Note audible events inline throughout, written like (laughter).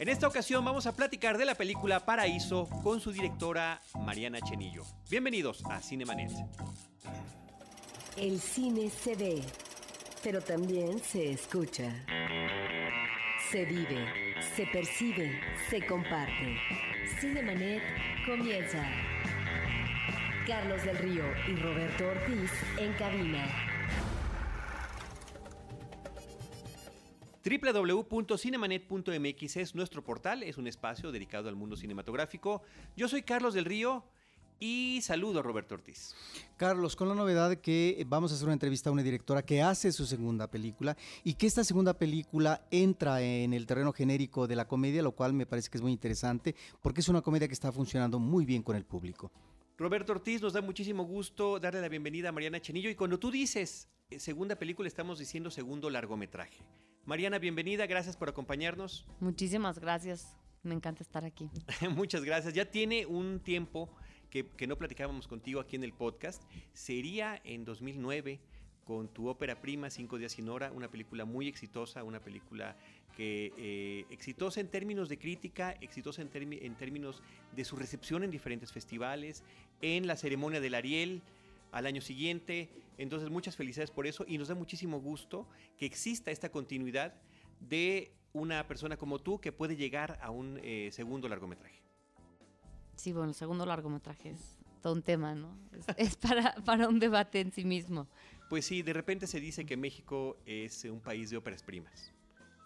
En esta ocasión vamos a platicar de la película Paraíso con su directora Mariana Chenillo. Bienvenidos a Cinemanet. El cine se ve, pero también se escucha. Se vive, se percibe, se comparte. Cinemanet comienza. Carlos del Río y Roberto Ortiz en cabina. www.cinemanet.mx es nuestro portal, es un espacio dedicado al mundo cinematográfico. Yo soy Carlos del Río y saludo a Roberto Ortiz. Carlos, con la novedad de que vamos a hacer una entrevista a una directora que hace su segunda película y que esta segunda película entra en el terreno genérico de la comedia, lo cual me parece que es muy interesante porque es una comedia que está funcionando muy bien con el público. Roberto Ortiz, nos da muchísimo gusto darle la bienvenida a Mariana Chenillo y cuando tú dices eh, segunda película estamos diciendo segundo largometraje. Mariana, bienvenida, gracias por acompañarnos. Muchísimas gracias, me encanta estar aquí. (laughs) Muchas gracias, ya tiene un tiempo que, que, no platicábamos contigo aquí en el podcast. Sería en 2009 con tu ópera prima, Cinco días sin hora, una película muy exitosa, una película que eh, exitosa en términos de crítica, exitosa en, en, términos de su recepción en diferentes festivales, en la ceremonia del Ariel al año siguiente. Entonces, muchas felicidades por eso y nos da muchísimo gusto que exista esta continuidad de una persona como tú que puede llegar a un eh, segundo largometraje. Sí, bueno, el segundo largometraje es todo un tema, ¿no? Es, (laughs) es para, para, un debate en sí mismo. Pues sí, de repente se dice que México es un país de óperas primas.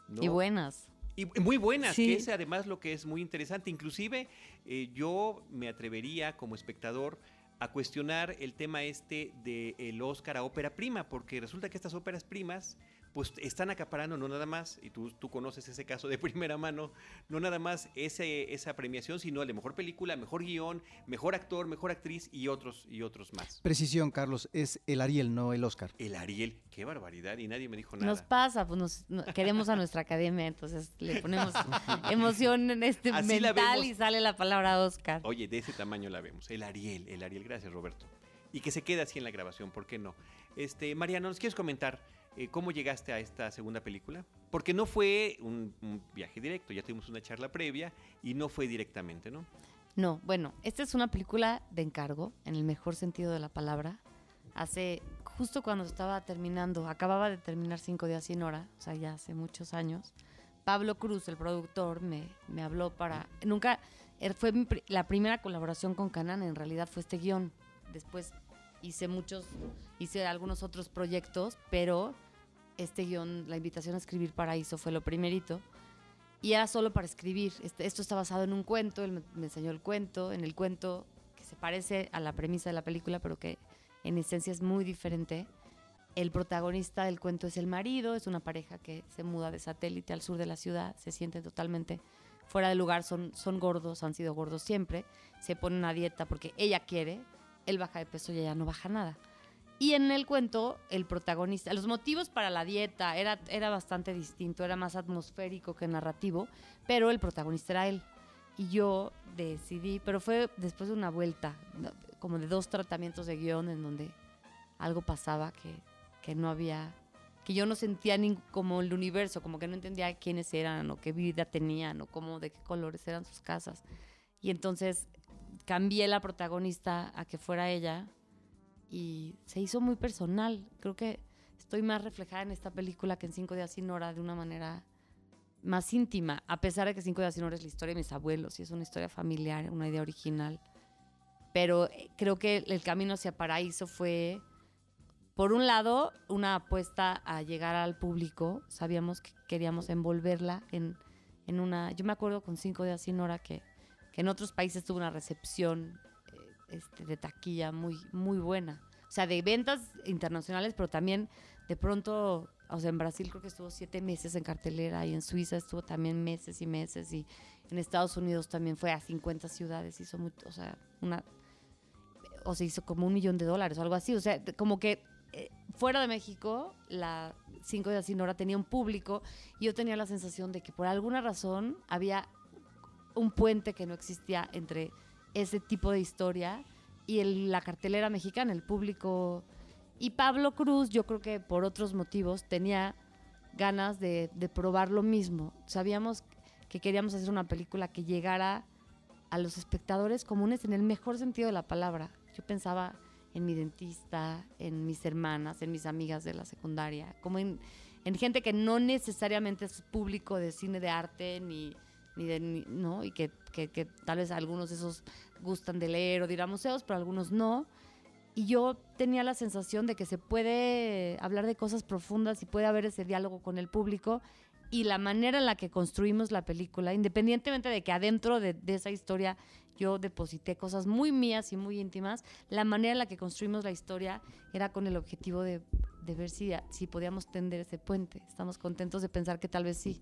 ¿no? Y buenas. Y muy buenas, sí. que es además lo que es muy interesante. Inclusive eh, yo me atrevería como espectador a cuestionar el tema este del el Oscar a ópera prima, porque resulta que estas óperas primas pues están acaparando no nada más, y tú, tú conoces ese caso de (laughs) primera mano, no nada más ese, esa premiación, sino la mejor película, mejor guion, mejor actor, mejor actriz y otros, y otros más. Precisión, Carlos, es el Ariel, no el Oscar. El Ariel, qué barbaridad, y nadie me dijo nada. Nos pasa, pues nos, no, queremos a nuestra academia, entonces le ponemos (laughs) emoción en este Así mental y sale la palabra Oscar. Oye, de ese tamaño la vemos, el Ariel, el Ariel, gracias Roberto. Y que se quede así en la grabación, ¿por qué no? Este, Mariano, ¿nos quieres comentar? Eh, ¿Cómo llegaste a esta segunda película? Porque no fue un, viaje directo, ya tuvimos una charla previa y no fue directamente, ¿no? No, bueno, esta es una película de encargo, en el mejor sentido de la palabra. Hace, justo cuando estaba terminando, acababa de terminar Cinco días sin hora, o sea, ya hace muchos años, Pablo Cruz, el productor, me, me habló para... Nunca, er, fue mi, la primera colaboración con Canan, en realidad fue este guion. Después hice muchos, hice algunos otros proyectos, pero este guion, la invitación a escribir Paraíso fue lo primerito. Y era solo para escribir. Este, esto está basado en un cuento, él me, enseñó el cuento, en el cuento que se parece a la premisa de la película, pero que en esencia es muy diferente. El protagonista del cuento es el marido, es una pareja que se muda de satélite al sur de la ciudad, se siente totalmente fuera de lugar, son, son gordos, han sido gordos siempre, se pone una dieta porque ella quiere, él baja de peso y ella no baja nada. Y en el cuento, el protagonista, los motivos para la dieta era, era bastante distinto, era más atmosférico que narrativo, pero el protagonista era él. Y yo decidí, pero fue después de una vuelta, como de dos tratamientos de guion en donde algo pasaba que, que no había, que yo no sentía ni como el universo, como que no entendía quiénes eran o qué vida tenían o cómo, de qué colores eran sus casas. Y entonces cambié la protagonista a que fuera ella y se hizo muy personal. Creo que estoy más reflejada en esta película que en Cinco días sin hora de una manera más íntima, a pesar de que Cinco días sin hora es la historia de mis abuelos y es una historia familiar, una idea original. Pero creo que el camino hacia Paraíso fue, por un lado, una apuesta a llegar al público. Sabíamos que queríamos envolverla en, en una... Yo me acuerdo con Cinco días sin hora que que en otros países tuvo una recepción eh, este, de taquilla muy, muy buena. O sea, de ventas internacionales, pero también de pronto, o sea, en Brasil creo que estuvo siete meses en cartelera y en Suiza estuvo también meses y meses y en Estados Unidos también fue a 50 ciudades, hizo muy, o sea, una, o se hizo como un millón de dólares o algo así. O sea, como que eh, fuera de México, la 5 de sin hora tenía un público y yo tenía la sensación de que por alguna razón había un puente que no existía entre ese tipo de historia y la cartelera mexicana, el público. Y Pablo Cruz, yo creo que por otros motivos, tenía ganas de, probar lo mismo. Sabíamos que queríamos hacer una película que llegara a los espectadores comunes en el mejor sentido de la palabra. Yo pensaba en mi dentista, en mis hermanas, en mis amigas de la secundaria, como en gente que no necesariamente es público de cine de arte ni, ni de ni- no y que, que- que tal vez algunos de esos gustan de leer o de ir a museos, pero algunos no. Y yo tenía la sensación de que se puede hablar de cosas profundas y puede haber ese diálogo con el público. Y la manera en la que construimos la película, independientemente de que adentro de, de esa historia yo deposité cosas muy mías y muy íntimas, la manera en la que construimos la historia era con el objetivo de, de ver si, si podíamos tender ese puente. Estamos contentos de pensar que tal vez sí.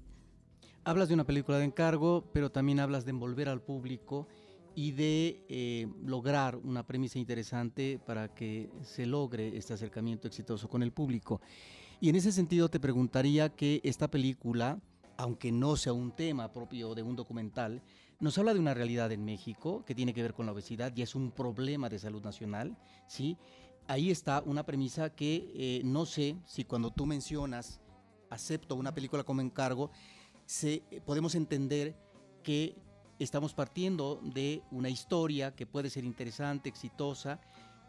Hablas de una película de encargo, pero también hablas de envolver al público y de eh, lograr una premisa interesante para que se logre este acercamiento exitoso con el público. Y en ese sentido te preguntaría que esta película, aunque no sea un tema propio de un documental, nos habla de una realidad en México que tiene que ver con la obesidad y es un problema de salud nacional, ¿sí? Ahí está una premisa que eh, no sé si cuando tú mencionas acepto una película como encargo, se, eh, podemos entender que estamos partiendo de una historia que puede ser interesante, exitosa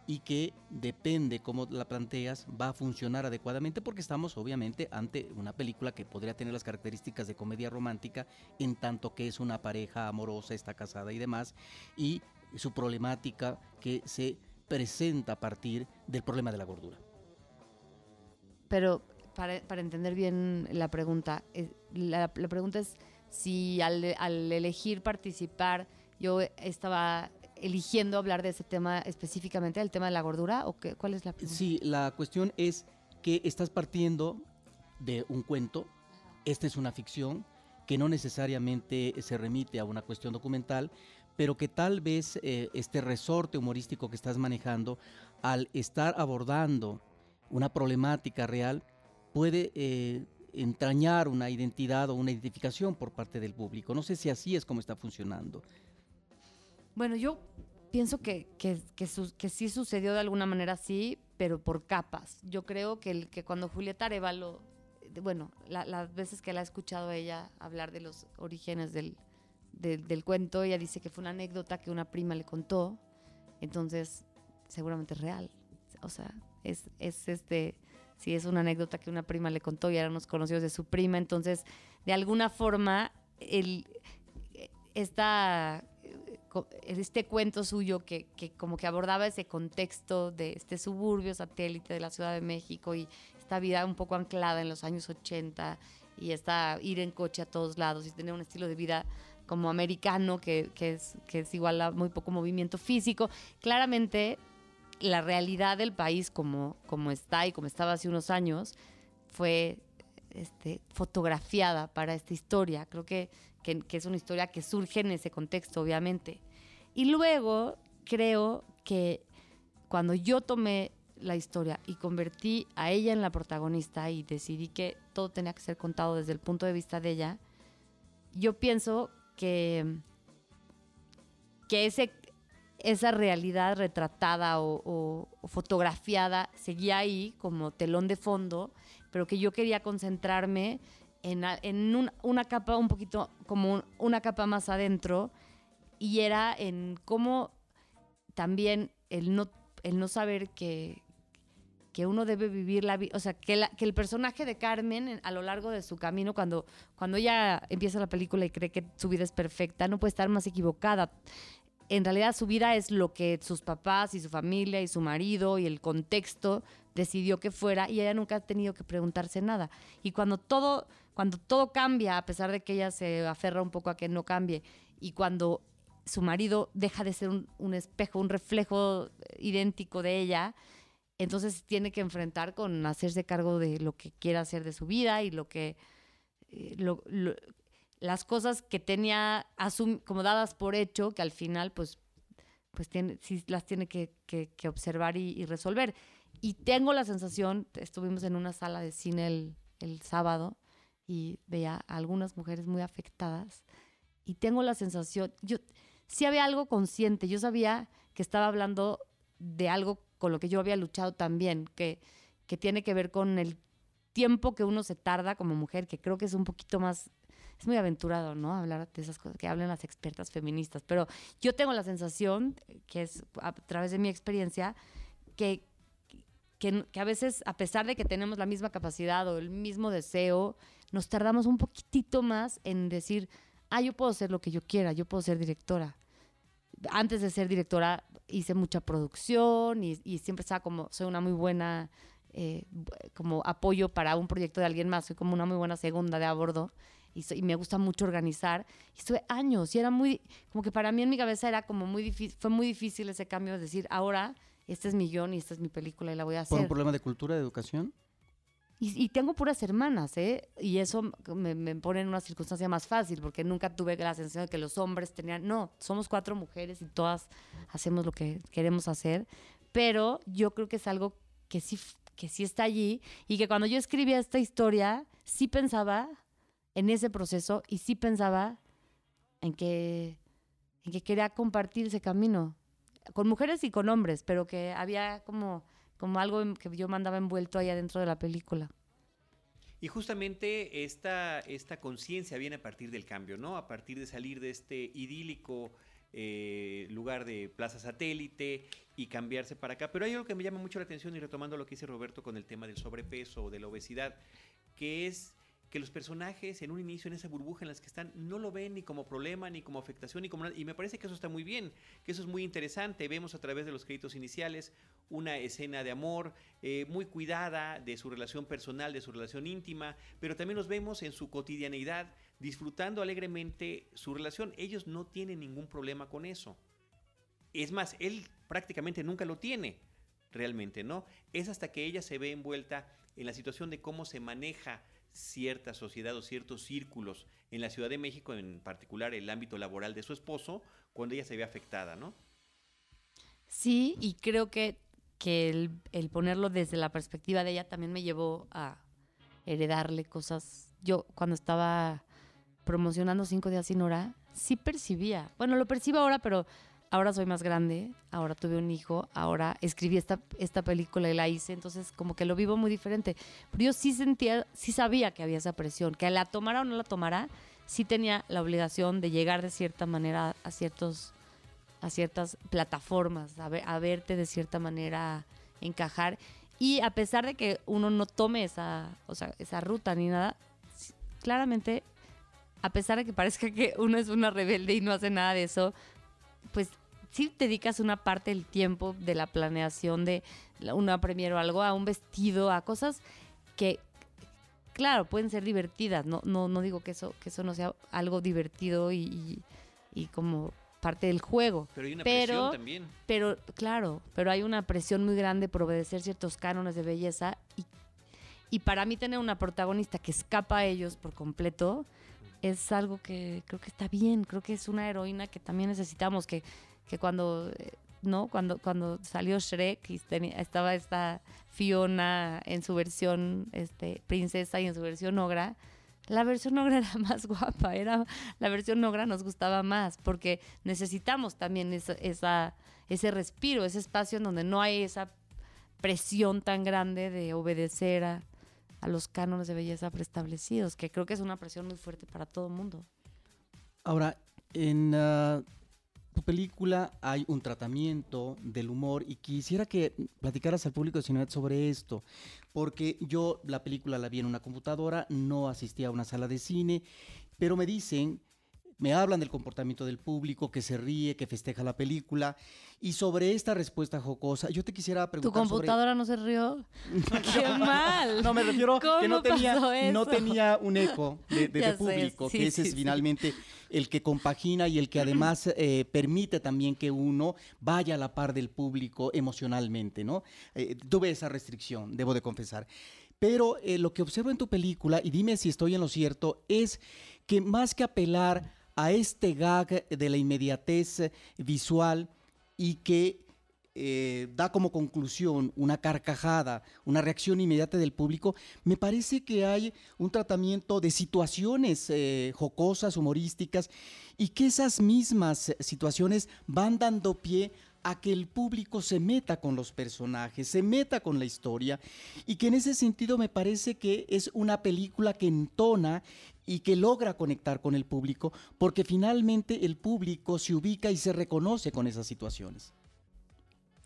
y que depende cómo la planteas va a funcionar adecuadamente porque estamos obviamente ante una película que podría tener las características de comedia romántica en tanto que es una pareja amorosa, está casada y demás y su problemática que se presenta a partir del problema de la gordura. Pero para, para entender bien la pregunta, eh, la, la pregunta es si al, al elegir participar yo estaba eligiendo hablar de ese tema específicamente, del tema de la gordura, o qué, cuál es la pregunta? Sí, la cuestión es que estás partiendo de un cuento, esta es una ficción que no necesariamente se remite a una cuestión documental, pero que tal vez eh, este resorte humorístico que estás manejando, al estar abordando una problemática real, puede eh, entrañar una identidad o una identificación por parte del público. No sé si así es como está funcionando. Bueno, yo pienso que, que, que, sí sucedió de alguna manera así, pero por capas. Yo creo que, el, que cuando Julieta Arevalo, de- bueno, la- las veces que la he escuchado ella hablar de los orígenes del, del, del cuento, ella dice que fue una anécdota que una prima le contó, entonces seguramente es real. O sea, es, es este, sí es una anécdota que una prima le contó y eran unos conocidos de su prima, entonces de alguna forma el, esta este cuento suyo que, que como que abordaba ese contexto de este suburbio satélite de la Ciudad de México y esta vida un poco anclada en los años 80 y esta ir en coche a todos lados y tener un estilo de vida como americano que, que es, que es igual a muy poco movimiento físico. Claramente la realidad del país como, como está y como estaba hace unos años fue este, fotografiada para esta historia. Creo que, que, que es una historia que surge en ese contexto, obviamente. Y luego creo que cuando yo tomé la historia y convertí a ella en la protagonista y decidí que todo tenía que ser contado desde el punto de vista de ella, yo pienso que, que ese, esa realidad retratada o, fotografiada seguía ahí como telón de fondo, pero que yo quería concentrarme en, en un- una capa un poquito, como un- una capa más adentro, y era en cómo también el no, el no saber que, que uno debe vivir la vida, o sea, que, que el personaje de Carmen en- a lo largo de su camino, cuando, cuando ella empieza la película y cree que su vida es perfecta, no puede estar más equivocada. En realidad su vida es lo que sus papás y su familia y su marido y el contexto decidió que fuera y ella nunca ha tenido que preguntarse nada. Y cuando todo, cuando todo cambia, a pesar de que ella se aferra un poco a que no cambie, y cuando su marido deja de ser un, espejo, un reflejo idéntico de ella, entonces tiene que enfrentar con hacerse cargo de lo que quiera hacer de su vida y lo que eh, lo- las cosas que tenía como dadas por hecho que al final pues pues tiene, sí las tiene que, que- observar y, y resolver. Y tengo la sensación estuvimos en una sala de cine el, el sábado y veía a algunas mujeres muy afectadas y tengo la sensación yo sí había algo consciente yo sabía que estaba hablando de algo con lo que yo había luchado también, que, que tiene que ver con el tiempo que uno se tarda como mujer, que creo que es un poquito más, es muy aventurado, ¿no? Hablar de esas cosas que hablan las expertas feministas. Pero yo tengo la sensación, que es a través de mi experiencia, que, que, que a veces, a pesar de que tenemos la misma capacidad o el mismo deseo, nos tardamos un poquitito más en decir, ah, yo puedo ser lo que yo quiera, yo puedo ser directora. Antes de ser directora hice mucha producción y, y siempre estaba como, soy una muy buena eh, como apoyo para un proyecto de alguien más, soy como una muy buena segunda de a bordo y, soy- y me gusta mucho organizar. Y estuve años y era muy, como que para mí en mi cabeza era como muy difícil, fue muy difícil ese cambio de decir, ahora este es mi guion y esta es mi película y la voy a ¿Por un hacer. problema de cultura, de educación? Y, y tengo puras hermanas, ¿eh? Y eso me, me pone en una circunstancia más fácil, porque nunca tuve la sensación de que los hombres tenían. No, somos cuatro mujeres y todas hacemos lo que queremos hacer. Pero yo creo que es algo que sí, que sí está allí y que cuando yo escribía esta historia, sí pensaba en ese proceso y sí pensaba en que, en que quería compartir ese camino con mujeres y con hombres, pero que había como, como algo que yo mandaba envuelto ahí adentro de la película. Y justamente esta, esta conciencia viene a partir del cambio, ¿no? A partir de salir de este idílico eh, lugar de plaza satélite y cambiarse para acá. Pero hay algo que me llama mucho la atención y retomando lo que dice Roberto con el tema del sobrepeso o de la obesidad, que es que los personajes en un inicio en esa burbuja en las que están no lo ven ni como problema ni como afectación ni como nada. Y me parece que eso está muy bien que eso es muy interesante. Vemos a través de los créditos iniciales una escena de amor eh, muy cuidada de su relación personal de su relación íntima pero también los vemos en su cotidianeidad disfrutando alegremente su relación. Ellos no tienen ningún problema con eso. Es más él prácticamente nunca lo tiene realmente no es hasta que ella se ve envuelta en la situación de cómo se maneja cierta sociedad o ciertos círculos en la Ciudad de México, en particular el ámbito laboral de su esposo, cuando ella se ve afectada, ¿no? Sí, y creo que, que el, el ponerlo desde la perspectiva de ella también me llevó a heredarle cosas. Yo cuando estaba promocionando Cinco Días Sin Hora, sí percibía, bueno, lo percibo ahora, pero ahora soy más grande, ahora tuve un hijo, ahora escribí esta, esta película y la hice, entonces como que lo vivo muy diferente. Pero yo sí sentía, sí sabía que había esa presión, que la tomara o no la tomara, sí tenía la obligación de llegar de cierta manera a ciertos a ciertas plataformas, a, ver- a verte de cierta manera encajar. Y a pesar de que uno no tome esa, o sea, esa ruta ni nada, claramente, a pesar de que parezca que uno es una rebelde y no hace nada de eso, pues sí dedicas una parte del tiempo de la planeación de una premiere o algo a un vestido, a cosas que, claro, pueden ser divertidas. No, no, no digo que eso, que eso no sea algo divertido y, y- y como parte del juego. Pero hay una Pero- presión también. Pero, claro, pero hay una presión muy grande por obedecer ciertos cánones de belleza y, y para mí tener una protagonista que escapa a ellos por completo es algo que creo que está bien, creo que es una heroína que también necesitamos, que, que cuando, ¿no? Cuando, cuando salió Shrek y estaba esta Fiona en su versión este, princesa y en su versión ogra, la versión ogra (laughs) era más guapa, era la versión ogra nos gustaba más, porque necesitamos también esa, ese respiro, ese espacio en donde no hay esa presión tan grande de obedecer a, a los cánones de belleza preestablecidos, que creo que es una presión muy fuerte para todo el mundo. Ahora, en ah, tu película hay un tratamiento del humor y quisiera que platicaras al público de Cinemat sobre esto, porque yo la película la vi en una computadora, no asistí a una sala de cine, pero me dicen, me hablan del comportamiento del público, que se ríe, que festeja la película, y sobre esta respuesta jocosa, yo te quisiera ¿Tu preguntar sobre- computadora no se rió? (laughs) ¡Qué mal! No, me refiero que no ¿Cómo tenía, no tenía un eco de, público, sí, que ese sí, es sí. finalmente el que compagina y el que además eh, permite también que uno vaya a la par del público emocionalmente, ¿no? Eh, tuve esa restricción, debo de confesar. Pero eh, lo que observo en tu película, y dime si estoy en lo cierto, es que más que apelar a este gag de la inmediatez visual y que eh, da como conclusión una carcajada, una reacción inmediata del público, me parece que hay un tratamiento de situaciones eh, jocosas, humorísticas, y que esas mismas situaciones van dando pie a que el público se meta con los personajes, se meta con la historia y que en ese sentido me parece que es una película que entona y que logra conectar con el público porque finalmente el público se ubica y se reconoce con esas situaciones.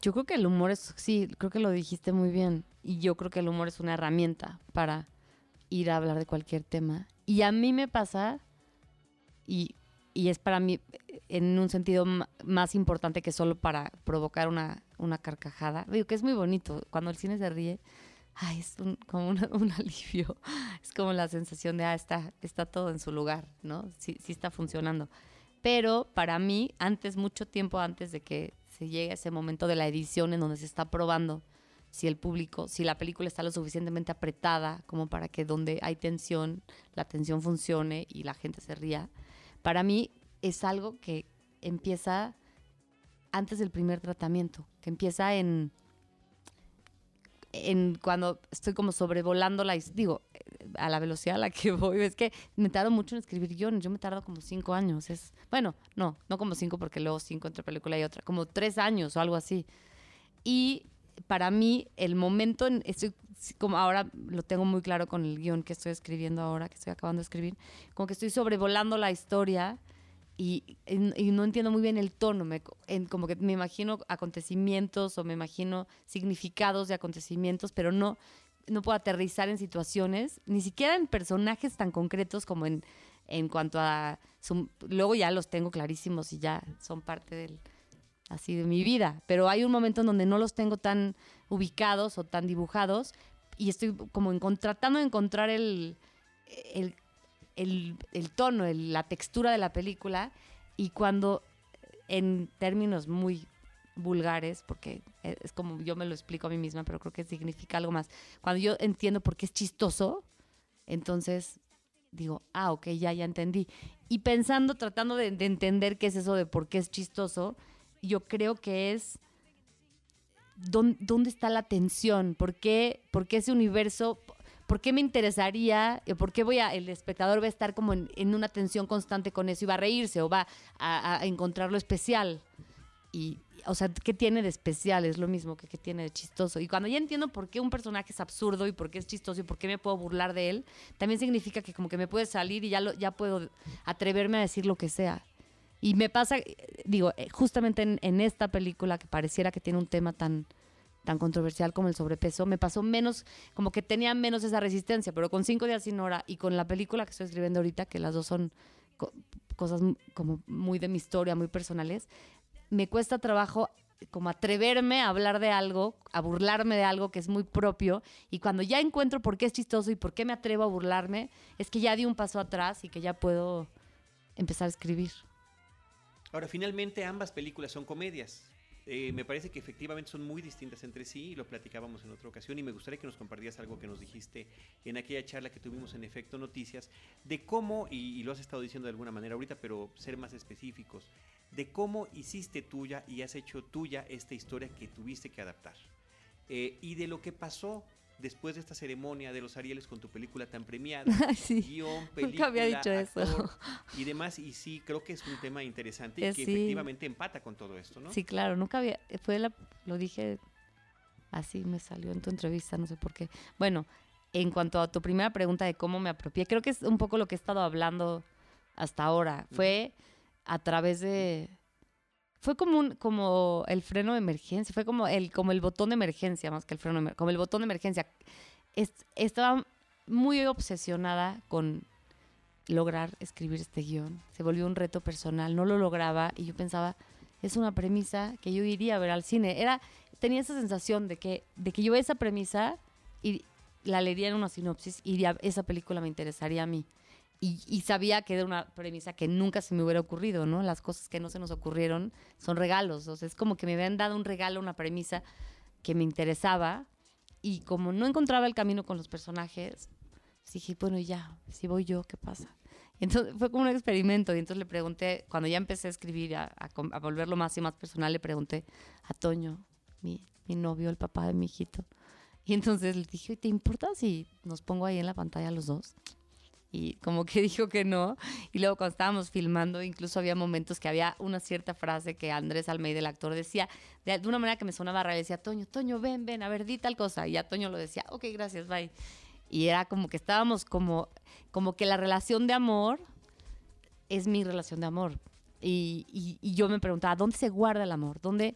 Yo creo que el humor es, sí, creo que lo dijiste muy bien. Y yo creo que el humor es una herramienta para ir a hablar de cualquier tema. Y a mí me pasa, y, y es para mí en un sentido más importante que solo para provocar una, una carcajada. Digo que es muy bonito. Cuando el cine se ríe, ay, es como (laughs) un alivio. Es como la sensación de, ah, está, está todo en su lugar, ¿no? Sí, sí está funcionando. Pero para mí, antes, mucho tiempo antes de que se llegue a ese momento de la edición en donde se está probando si el público, si la película está lo suficientemente apretada como para que donde hay tensión, la tensión funcione y la gente se ría. Para mí es algo que empieza antes del primer tratamiento, que empieza en, en cuando estoy como sobrevolando la, digo, a la velocidad a la que (laughs) voy, es que me tardo mucho en escribir guiones, yo me tardo como cinco años, es, bueno, no, no como cinco porque luego cinco entre película y otra, como tres años o algo así. Y para mí el momento, en, estoy como ahora lo tengo muy claro con el guion que estoy escribiendo ahora, que estoy acabando de escribir, como que estoy sobrevolando la historia y, y, no entiendo muy bien el tono, me, como que me imagino acontecimientos o me imagino significados de acontecimientos, pero no, no puedo aterrizar en situaciones, ni siquiera en personajes tan concretos como en, en cuanto a... luego ya los tengo clarísimos y ya son parte del, así de mi vida, pero hay un momento en donde no los tengo tan ubicados o tan dibujados y estoy como tratando de encontrar el, el el, el tono, la textura de la película y cuando en términos muy vulgares, porque e, es como yo me lo explico a mí misma, pero creo que significa algo más. Cuando yo entiendo por qué es chistoso, entonces digo, ah, ok, ya, ya entendí. Y pensando, tratando de, entender qué es eso de por qué es chistoso, yo creo que es dónde, está la tensión, por qué, por qué ese universo, ¿por qué me interesaría? ¿Por qué voy a, el espectador va a estar como en, una tensión constante con eso y va a reírse o va a, a encontrarlo especial? Y, o sea, ¿qué tiene de especial? Es lo mismo que qué tiene de chistoso. Y cuando ya entiendo por qué un personaje es absurdo y por qué es chistoso y por qué me puedo burlar de él, también significa que como que me puede salir y ya, lo, ya puedo atreverme a decir lo que sea. Y me pasa, digo, eh, justamente en, esta película que pareciera que tiene un tema tan, tan controversial como el sobrepeso, me pasó menos, como que tenía menos esa resistencia, pero con cinco días sin hora y con la película que estoy escribiendo ahorita, que las dos son cosas como muy de mi historia, muy personales, me cuesta trabajo como atreverme a hablar de algo, a burlarme de algo que es muy propio y cuando ya encuentro por qué es chistoso y por qué me atrevo a burlarme, es que ya di un paso atrás y que ya puedo empezar a escribir. Ahora, finalmente ambas películas son comedias. Eh, me parece que efectivamente son muy distintas entre sí y lo platicábamos en otra ocasión y me gustaría que nos compartieras algo que nos dijiste en aquella charla que tuvimos en Efecto Noticias de cómo, y, lo has estado diciendo de alguna manera ahorita, pero ser más específicos, de cómo hiciste tuya y has hecho tuya esta historia que tuviste que adaptar. Eh, y de lo que pasó después de esta ceremonia de los Arieles con tu película tan premiada, (laughs) sí. guion, película, Nunca había dicho eso. (laughs) y demás, y sí, creo que es un tema interesante y que efectivamente empata con todo esto, ¿no? Sí, claro, nunca había, fue la, lo dije así, me salió en tu entrevista, no sé por qué. Bueno, en cuanto a tu primera pregunta de cómo me apropié, creo que es un poco lo que he estado hablando hasta ahora, fue a través de fue como un, como el freno de emergencia, fue como el, como el botón de emergencia más que el freno de como el botón de emergencia. estaba muy obsesionada con lograr escribir este guion. Se volvió un reto personal, no lo lograba y yo pensaba, es una premisa que yo iría a ver al cine. Era, tenía esa sensación de que, de que yo esa premisa y la leería en una sinopsis y esa película me interesaría a mí. Y, sabía que era una premisa que nunca se me hubiera ocurrido, ¿no? Las cosas que no se nos ocurrieron son regalos. O sea, es como que me habían dado un regalo, una premisa que me interesaba. Y como no encontraba el camino con los personajes, dije, bueno, ya, si voy yo, ¿qué pasa? entonces fue como un experimento. Y entonces le pregunté, cuando ya empecé a escribir, a, a, volverlo más y más personal, le pregunté a Toño, mi, mi novio, el papá de mi hijito. Y entonces le dije, ¿te importa si nos pongo ahí en la pantalla los dos? Y como que (laughs) dijo que no. Y luego cuando estábamos filmando, incluso había momentos que había una cierta frase que Andrés Almeida, el actor, decía de, una manera que me sonaba rara. Decía, Toño, Toño, ven, ven, a ver, di tal cosa. Y ya Toño lo decía, ok, gracias, bye. Y era como que estábamos como, como que la relación de amor es mi relación de amor. Y, y, yo me preguntaba, ¿dónde se guarda el amor? ¿Dónde,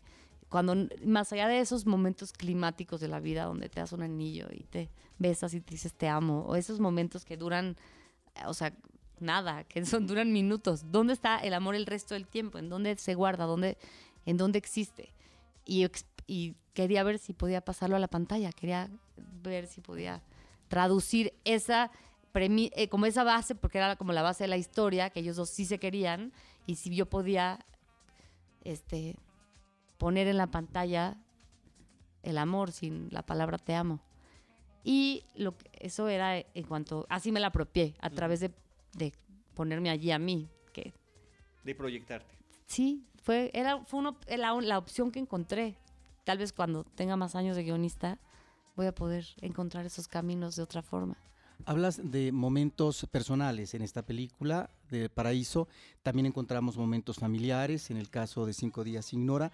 cuando, más allá de esos momentos climáticos de la vida donde te das un anillo y te besas y te dices te amo, o esos momentos que duran, o sea, nada, que (laughs) son, duran minutos, ¿dónde está el amor el resto del tiempo? ¿En dónde se guarda? ¿Dónde, ¿En dónde existe? Y, quería ver si podía pasarlo a la pantalla, quería ver si podía traducir esa eh, como esa base, porque era como la base de la historia, que ellos dos sí se querían, y si yo podía este, poner en la pantalla el amor sin la palabra te amo. Y lo eso era en cuanto, así me la apropié, a través de, de ponerme allí a mí. Que, de proyectarte. Sí, fue, era, fue uno, la, la opción que encontré. Tal vez cuando tenga más años de guionista voy a poder encontrar esos caminos de otra forma. Hablas de momentos personales en esta película de Paraíso, también encontramos momentos familiares, en el caso de Cinco días sin Nora,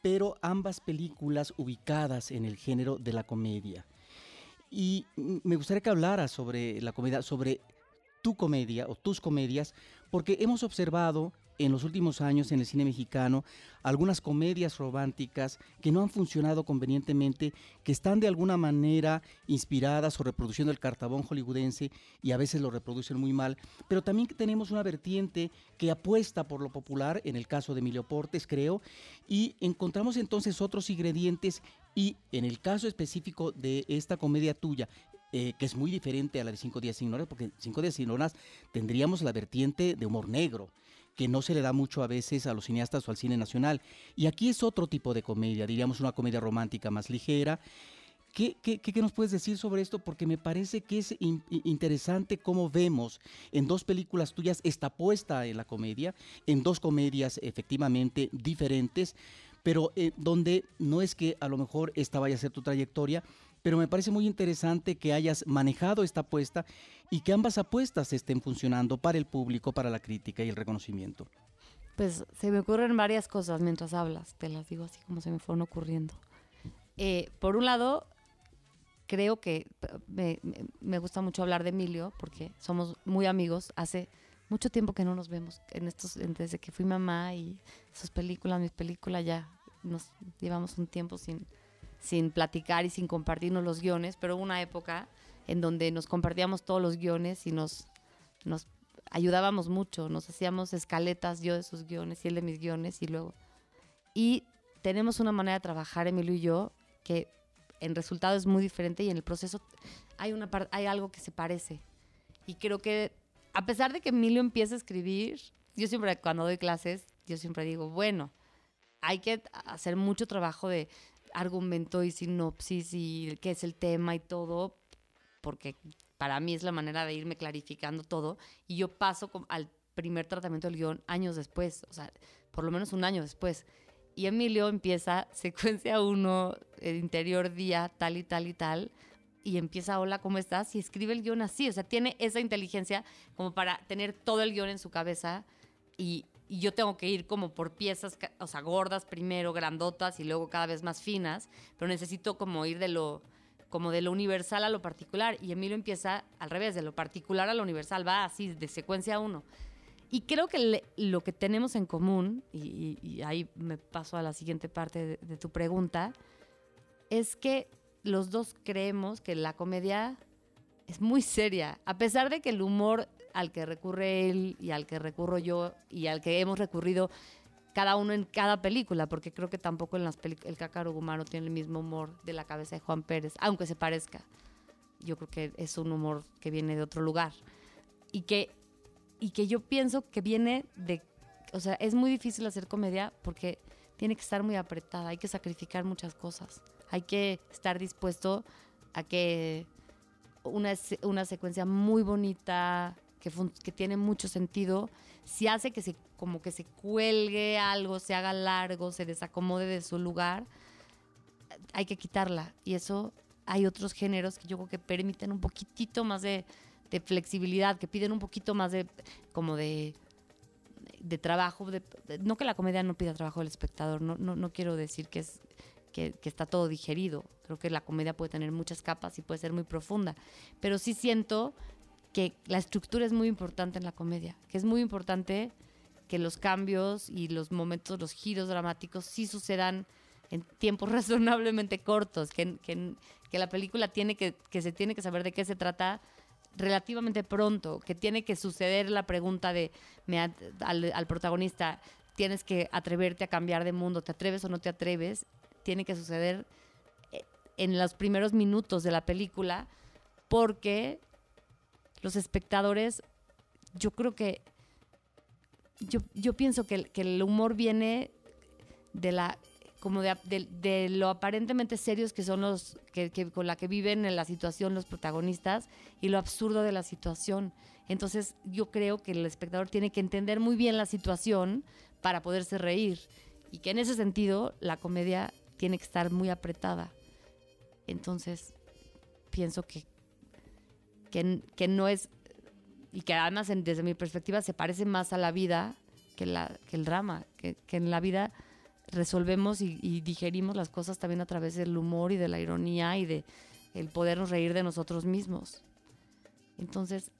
pero ambas películas ubicadas en el género de la comedia. Y me gustaría que hablaras sobre la comedia, sobre tu comedia o tus comedias, porque hemos observado en los últimos años en el cine mexicano algunas comedias románticas que no han funcionado convenientemente, que están de alguna manera inspiradas o reproduciendo el cartabón hollywoodense y a veces lo reproducen muy mal, pero también tenemos una vertiente que apuesta por lo popular, en el caso de Emilio Portes creo, y encontramos entonces otros ingredientes y en el caso específico de esta comedia tuya, eh, que es muy diferente a la de Cinco Días Sin Horas, porque Cinco Días Sin Horas tendríamos la vertiente de humor negro, que no se le da mucho a veces a los cineastas o al cine nacional. Y aquí es otro tipo de comedia, diríamos una comedia romántica más ligera. ¿Qué, qué, qué nos puedes decir sobre esto? Porque me parece que es interesante cómo vemos en dos películas tuyas esta puesta en la comedia, en dos comedias efectivamente diferentes, pero eh, donde no es que a lo mejor esta vaya a ser tu trayectoria, pero me parece muy interesante que hayas manejado esta apuesta y que ambas apuestas estén funcionando para el público, para la crítica y el reconocimiento. Pues se me ocurren varias cosas mientras hablas, te las digo así como se me fueron ocurriendo. Eh, por un lado, creo que me, me, gusta mucho hablar de Emilio porque somos muy amigos. Hace mucho tiempo que no nos vemos. En estos, desde que fui mamá y sus películas, mis películas, ya nos llevamos un tiempo sin, sin platicar y sin compartirnos los guiones, pero hubo una época en donde nos compartíamos todos los guiones y nos, nos ayudábamos mucho, nos hacíamos escaletas, yo de sus guiones y él de mis guiones y luego... Y tenemos una manera de trabajar, Emilio y yo, que en resultado es muy diferente y en el proceso hay, una hay algo que se parece. Y creo que a pesar de que Emilio empieza a escribir, yo siempre cuando doy clases, yo siempre digo, bueno, hay que hacer mucho trabajo de, argumento y sinopsis y qué es el tema y todo, porque para mí es la manera de irme clarificando todo. Y yo paso al primer tratamiento del guion años después, o sea, por lo menos un año después. Y Emilio empieza (laughs) secuencia uno, el interior día, tal y tal y tal, y empieza, hola, ¿cómo estás? Y escribe el guion así, o sea, tiene esa inteligencia como para tener todo el guion en su cabeza y, yo tengo que ir como por piezas, o sea, gordas primero, grandotas y luego cada vez más finas, pero necesito como ir de lo como de lo universal a lo particular y Emilio empieza al revés, de lo particular a lo universal, va así, de secuencia uno. Y creo que lo que tenemos en común, y, ahí me paso a la siguiente parte de tu pregunta, es que los dos creemos que la comedia es muy seria, a pesar de que el humor al que recurre él y al que recurro yo y al que hemos recurrido cada uno en cada película, porque creo que tampoco en las el cácaro humano tiene el mismo humor de la cabeza de Juan Pérez, aunque se parezca. Yo creo que es un humor que viene de otro lugar. Y que y que yo pienso que viene de, o sea, es muy difícil hacer comedia porque tiene que estar muy apretada, hay que sacrificar muchas cosas, hay que estar dispuesto a que una, una secuencia muy bonita, que, tiene mucho sentido, si hace que se como que se cuelgue algo, se haga largo, se desacomode de su lugar, hay que quitarla. Y eso hay otros géneros que yo creo que permiten un poquitito más de, de flexibilidad, que piden un poquito más de, como de, de trabajo. no que la comedia no pida trabajo del espectador, no, no, no quiero decir que, es, que, está todo digerido. Creo que la comedia puede tener muchas capas y puede ser muy profunda. Pero sí siento que la estructura es muy importante en la comedia, que es muy importante que los cambios y los momentos, los giros dramáticos sí sucedan en tiempos (laughs) razonablemente cortos, que, que- que la película tiene que, que se tiene que saber de qué se trata relativamente pronto, que tiene que suceder la pregunta de al protagonista, tienes que atreverte a cambiar de mundo, ¿te atreves o no te atreves? Tiene que suceder eh, en los primeros minutos de la película, porque los espectadores, yo creo que, yo, yo pienso que, que el humor viene de la como de, de- lo aparentemente serios que son los que, que con la que viven en la situación los protagonistas y lo absurdo de la situación. Entonces yo creo que el espectador tiene que entender muy bien la situación para poderse reír y que en ese sentido la comedia tiene que estar muy apretada. Entonces pienso que, que, no es y que además en- desde mi perspectiva se parece más a la vida que, la, que el drama, que, que en la vida resolvemos y, y digerimos las cosas también a través del humor y de la ironía y de el podernos reír de nosotros mismos. Entonces,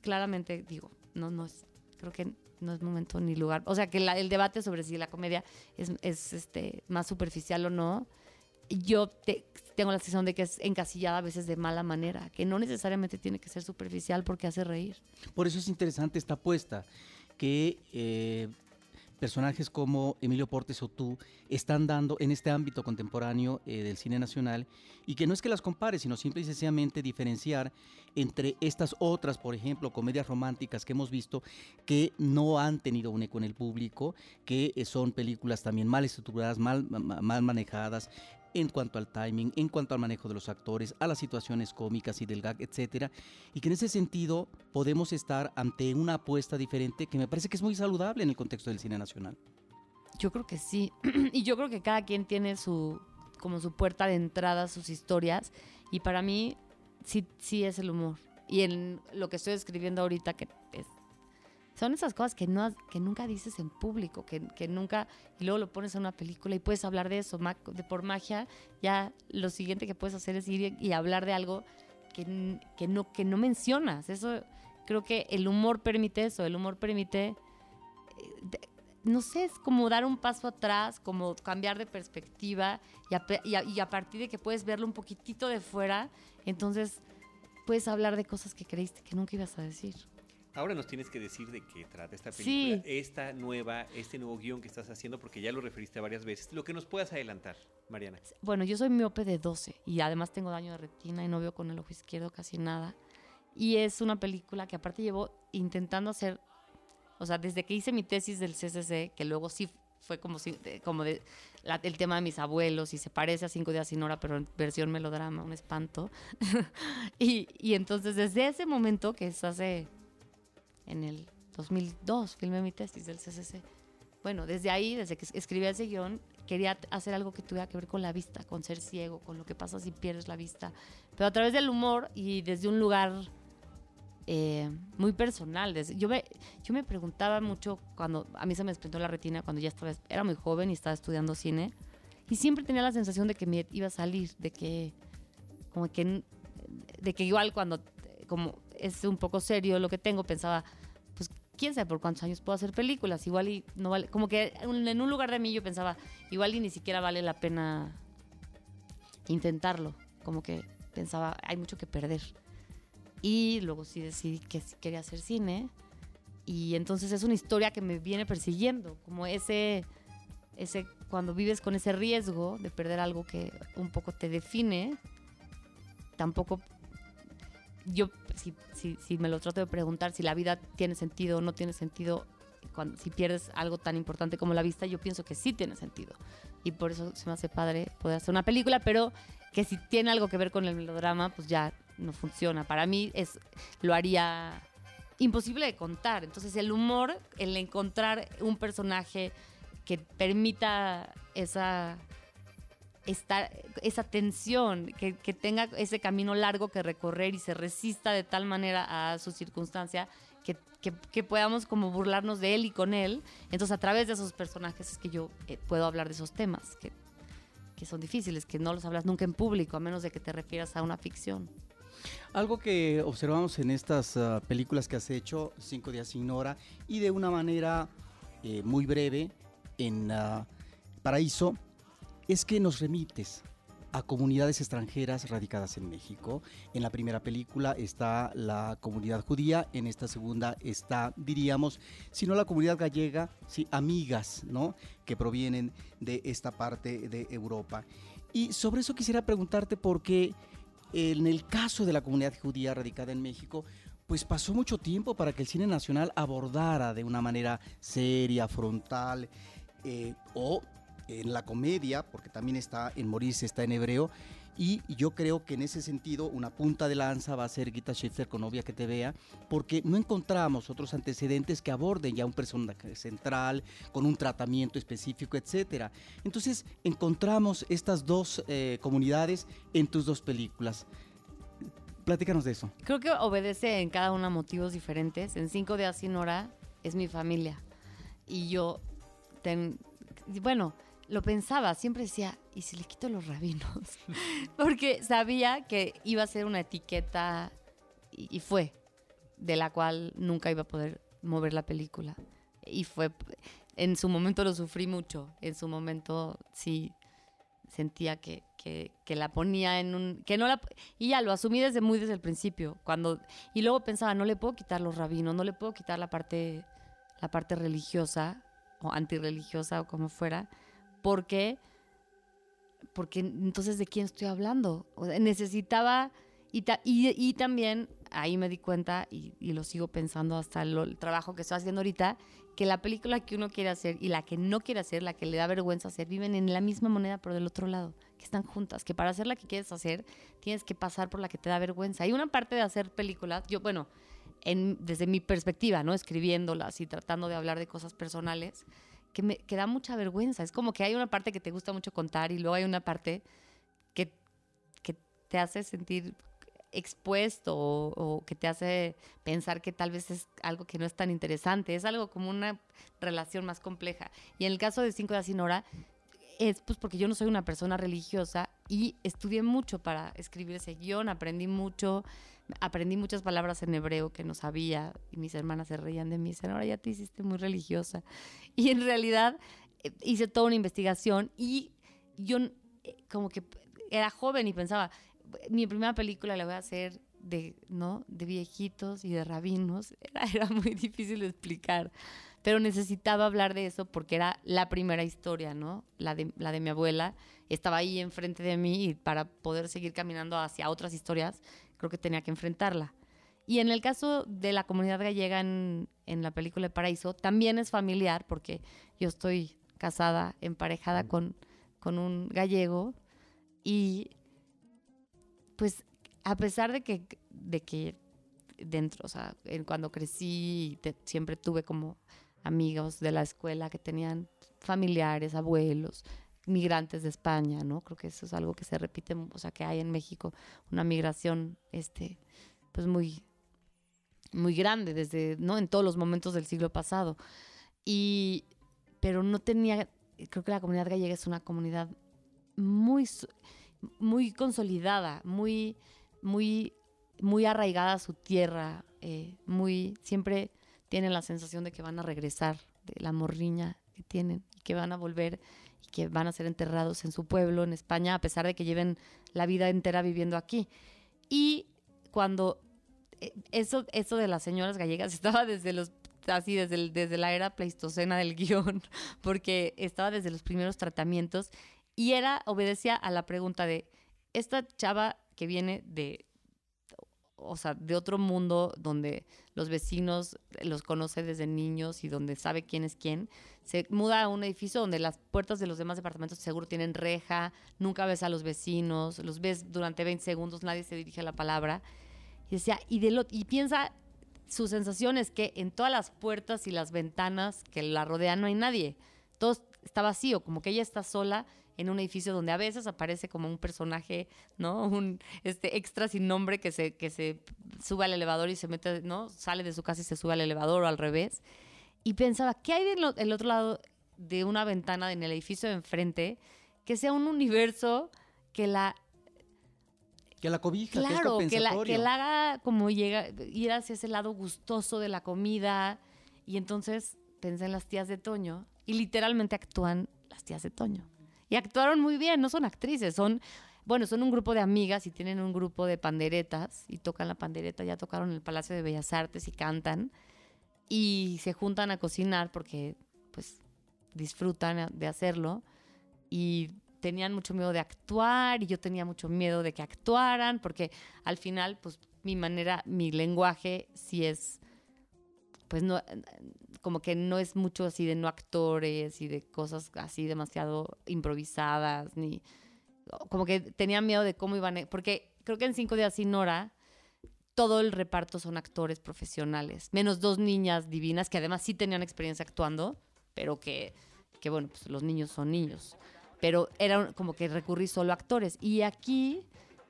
claramente digo, no, no es, creo que no es momento ni lugar. O sea, que el debate sobre si la comedia es, es, este, más superficial o no, yo te- tengo la sensación de que es encasillada a veces de mala manera, que no necesariamente tiene que ser superficial porque hace reír. Por eso es interesante esta apuesta, que eh, personajes como Emilio Portes o tú están dando en este ámbito contemporáneo eh, del cine nacional y que no es que las compare, sino simple y sencillamente diferenciar entre estas otras, por ejemplo, comedias románticas que hemos visto que no han tenido un eco en el público, que eh, son películas también mal estructuradas, mal, ma- mal manejadas en cuanto al timing, en cuanto al manejo de los actores, a las situaciones cómicas y del gag, etcétera, y que en ese sentido podemos estar ante una apuesta diferente que me parece que es muy saludable en el contexto del cine nacional. Yo creo que sí. (clears throat) y yo creo que cada quien tiene su como su puerta de entrada sus historias. Y para mí, sí, sí es el humor. Y en lo que estoy escribiendo ahorita, que es- son esas cosas que, no, que nunca dices en público, que, que nunca, y luego lo pones en una película y puedes hablar de eso, de por magia, ya lo siguiente que puedes hacer es ir y hablar de algo que, que, no, que no mencionas. Eso, creo que el humor permite eso, el humor permite eh, no sé, es como dar un paso atrás, como cambiar de perspectiva y a- y a partir de que puedes verlo un poquitito de fuera, entonces puedes hablar de cosas que creíste que nunca ibas a decir. Ahora nos tienes que decir de qué trata esta Sí. película, esta nueva, este nuevo guion que estás haciendo, porque ya lo referiste varias veces. Lo que nos puedas adelantar, Mariana. Bueno, yo soy miope de 12 y además tengo daño de retina y no veo con el ojo izquierdo casi nada. Y es una película que aparte llevo intentando hacer, o sea, desde que hice mi tesis del CCC, que luego sí fue como, si, como de, la- el tema de mis abuelos y se parece a Cinco días sin hora, pero en versión melodrama, un espanto. (laughs) y, y entonces desde ese momento, que es hace, en el 2002, filmé mi tesis del CCC. Bueno, desde ahí, desde que es- escribí ese guion, quería hacer algo que tuviera que ver con la vista, con ser ciego, con lo que pasa si pierdes la vista. Pero a través del humor y desde un lugar eh, muy personal. yo, me, yo me preguntaba mucho cuando a mí se me desprendió la retina cuando ya estaba, era muy joven y estaba estudiando cine. Y siempre tenía la sensación de que me iba a salir, de que, como que, de que igual cuando, como es un poco serio lo que tengo, pensaba, pues quién sabe por cuántos años puedo hacer películas, igual y no vale, como que en un lugar de mí yo pensaba, igual y ni siquiera vale la pena intentarlo, como que pensaba, hay mucho que perder. Y luego sí decidí que quería hacer cine. Y entonces es una historia que me viene persiguiendo, como ese, ese, cuando vives con ese riesgo de perder algo que un poco te define, tampoco, yo, si, si, me lo trato de preguntar, si la vida tiene sentido o no tiene sentido, cuando, si pierdes algo tan importante como la vista, yo pienso que sí tiene sentido. Y por eso se me hace padre poder hacer una película, pero que si tiene algo que ver con el melodrama, pues ya no funciona. Para mí es lo haría imposible de contar. Entonces el humor, el encontrar un personaje que permita esa estar, esa tensión, que, tenga ese camino largo que recorrer y se resista de tal manera a su circunstancia que, que- que podamos como burlarnos de él y con él. Entonces a través de esos personajes es que yo eh, puedo hablar de esos temas que, que son difíciles, que no los hablas nunca en público, a menos de que te refieras a una ficción. Algo que observamos en estas ah, películas que has hecho, Cinco días sin hora, y de una manera eh, muy breve en ah, Paraíso, es que nos remites a comunidades extranjeras radicadas en México. En la primera película está la comunidad judía, en esta segunda está, diríamos, si no la comunidad gallega, sí, amigas, ¿no? Que provienen de esta parte de Europa. Y sobre eso quisiera preguntarte por qué en el caso de la comunidad judía radicada en México, pues pasó mucho tiempo para que el cine nacional abordara de una manera seria, frontal, eh, o en la comedia, porque también está en Morirse, está en hebreo, y yo creo que en ese sentido una punta de lanza va a ser Gita Schiffer con Novia que te vea, porque no encontramos otros antecedentes que aborden ya un personaje central, con un tratamiento específico, etcétera. Entonces encontramos estas dos eh, comunidades en tus dos películas. Platícanos de eso. Creo que obedece en cada una motivos diferentes. En cinco días sin hora es mi familia. Y yo, ten- bueno, lo pensaba, siempre decía, ¿y si le quito los rabinos? (laughs) Porque sabía que iba a ser una etiqueta, y, fue, de la cual nunca iba a poder mover la película. Y fue, en su momento lo sufrí mucho, en su momento sí sentía que, que, que la ponía en un... que no la y ya lo asumí desde muy desde el principio. Cuando, y luego pensaba, no le puedo quitar los rabinos, no le puedo quitar la parte, la parte religiosa o antirreligiosa o como fuera, porque, porque entonces de quién estoy hablando. O sea, necesitaba, y, ta- y, y también ahí me di cuenta, y, y lo sigo pensando hasta lo- el trabajo que estoy haciendo ahorita, que la película que uno quiere hacer y la que no quiere hacer, la que le da vergüenza hacer, viven en la misma moneda pero del otro lado, que están juntas, que para hacer la que quieres hacer tienes que pasar por la que te da vergüenza. Hay una parte de hacer películas, yo, bueno, en- desde mi perspectiva, ¿no? Escribiéndolas y tratando de hablar de cosas personales, que me que da mucha vergüenza. Es como que hay una parte que te gusta mucho contar y luego hay una parte que, que te hace sentir expuesto o, que te hace pensar que tal vez es algo que no es tan interesante. Es algo como una relación más compleja. Y en el caso de Cinco de sin hora, es pues porque yo no soy una persona religiosa y estudié mucho para escribir ese guion, aprendí mucho, aprendí muchas palabras en hebreo que no sabía y mis hermanas se reían de mí, decían, ahora ya te hiciste muy religiosa. (laughs) Y en realidad eh, hice toda una investigación y yo eh, como que era joven y pensaba, mi primera película la voy a hacer de, ¿no? de viejitos y de rabinos. (laughs) Era, era muy difícil de explicar, pero necesitaba hablar de eso porque era la primera historia, ¿no? La de, la de mi abuela. Estaba ahí enfrente de mí y para poder seguir caminando hacia otras historias, creo que tenía que enfrentarla. Y en el caso de la comunidad gallega en, en la película de Paraíso, también es familiar porque yo estoy casada, emparejada con, con un gallego y pues a pesar de que, de que dentro, o sea, cuando crecí te- siempre tuve como amigos de la escuela que tenían familiares, abuelos, migrantes de España, ¿no? Creo que eso es algo que se repite, o sea, que hay en México una migración, este, pues muy, muy grande desde, ¿no? En todos los momentos del siglo pasado. Y, pero no tenía, creo que la comunidad gallega es una comunidad muy, muy consolidada, muy, muy, muy arraigada a su tierra, eh, muy, siempre tienen la sensación de que van a regresar, de la morriña que tienen, y que van a volver y que van a ser enterrados en su pueblo, en España, a pesar de que lleven la vida entera viviendo aquí. Y cuando eh, eso, eso de las señoras gallegas (laughs) estaba desde los así desde, el- desde la era pleistocena del (laughs) guion, porque estaba desde los primeros tratamientos y era, obedecía a la pregunta de, esta chava que viene de, o sea, de otro mundo donde los vecinos los conoce desde niños y donde sabe quién es quién, se muda a un edificio donde las puertas de los demás departamentos seguro tienen reja, nunca ves a los vecinos, los ves durante 20 segundos, nadie se dirige a la palabra. Y decía, y, piensa, su sensación es que en todas las puertas y las ventanas que la rodean no hay nadie. Todo está vacío, como que ella está sola en un edificio donde a veces aparece como un personaje, ¿no? (laughs) Un este extra sin nombre que se, que se sube al elevador y se mete, ¿no? Sale de su casa y se sube al elevador o al revés. Y pensaba, ¿qué hay del el otro lado de una ventana en el edificio de enfrente que sea un universo que la que la cobija, claro, que, es que, la, que la haga como llega, ir hacia ese lado gustoso de la comida. Y entonces pensé en las tías de Toño y literalmente actúan las tías de Toño. Y actuaron muy bien, no son actrices, son, bueno, son un grupo de amigas y tienen un grupo de panderetas y tocan la pandereta, ya tocaron en el Palacio de Bellas Artes y cantan y se juntan a cocinar porque pues disfrutan de hacerlo y tenían mucho miedo de actuar y yo tenía mucho miedo de que actuaran porque al final pues mi manera, mi lenguaje sí es pues no como que no es mucho así de no actores y de cosas así demasiado improvisadas ni como que tenía miedo de cómo iban a, porque creo que en cinco días sin hora todo el reparto son actores profesionales menos dos niñas divinas que además sí tenían experiencia actuando pero que que bueno pues los niños son niños pero era como que recurrí solo a actores. Y aquí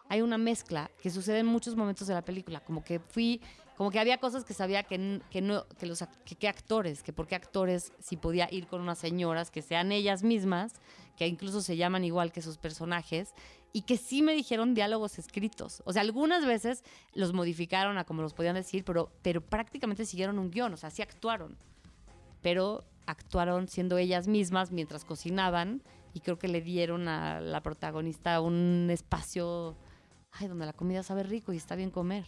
hay una mezcla que sucede en muchos momentos de la película, como que fui, como que había cosas que sabía que, que no, que los que, actores, que por qué actores si podía ir con unas señoras que sean ellas mismas, que incluso se llaman igual que sus personajes, y que sí me dijeron diálogos escritos. O sea, algunas veces los modificaron a como los podían decir, pero, pero prácticamente siguieron un guion, o sea, sí actuaron. Pero actuaron siendo ellas mismas mientras cocinaban y creo que le dieron a la protagonista un espacio ay, donde la comida sabe rico y está bien comer.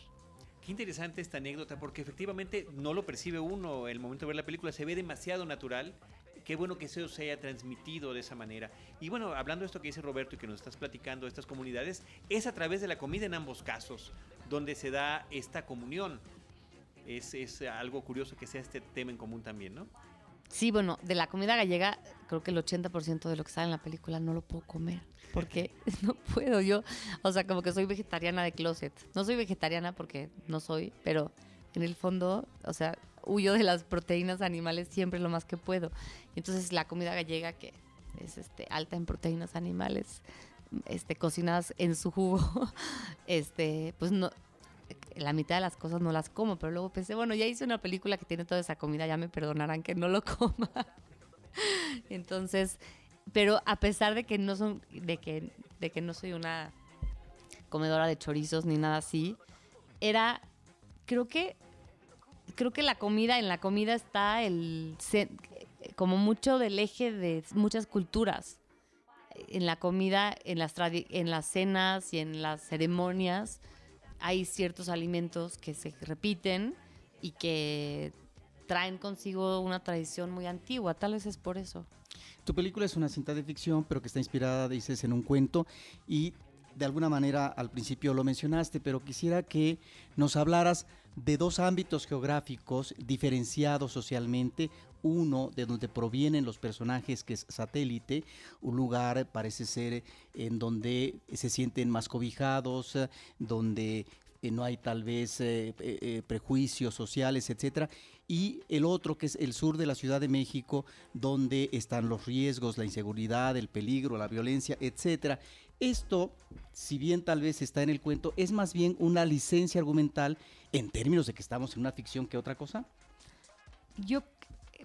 Qué interesante esta anécdota, porque efectivamente no lo percibe uno el momento de ver la película, se ve demasiado natural. Qué bueno que eso se haya transmitido de esa manera. Y bueno, hablando de esto que dice Roberto y que nos estás platicando, estas comunidades, es a través de la comida en ambos casos, donde se da esta comunión. Es, es algo curioso que sea este tema en común también, ¿no? Sí, bueno, de la comida gallega, creo que el 80% de lo que sale en la película no lo puedo comer. Porque (laughs) no puedo. Yo, o sea, como que soy vegetariana de closet. No soy vegetariana porque no soy, pero en el fondo, o sea, huyo de las proteínas animales siempre lo más que puedo. Entonces, la comida gallega, que es este, alta en proteínas animales, este, cocinadas en su jugo, (laughs) este, pues no, la mitad de las cosas no las como, pero luego pensé, bueno, ya hice una película que tiene toda esa comida, ya me perdonarán que no lo (laughs) coma. Entonces, pero a pesar de que no son, de que, de que no soy una comedora de chorizos ni nada así, era, creo que, creo que la comida, en la comida está el, como mucho del eje de muchas culturas. En la comida, en las, en las cenas y en las ceremonias, hay ciertos alimentos que se repiten y que traen consigo una tradición muy antigua, tal vez es por eso. Tu película es una cinta de ficción, pero que está inspirada, dices, en un cuento y de alguna manera al principio lo mencionaste, pero quisiera que nos hablaras de dos ámbitos geográficos diferenciados socialmente, uno de donde provienen los personajes, que es satélite, un lugar parece ser en donde se sienten más cobijados, donde eh, no hay tal vez eh, eh, prejuicios sociales, etcétera, y el otro que es el sur de la Ciudad de México, donde están los riesgos, la inseguridad, el peligro, la violencia, etcétera. Esto, si bien tal vez está en el cuento, es más bien una licencia argumental en términos de que estamos en una ficción que otra cosa. Yo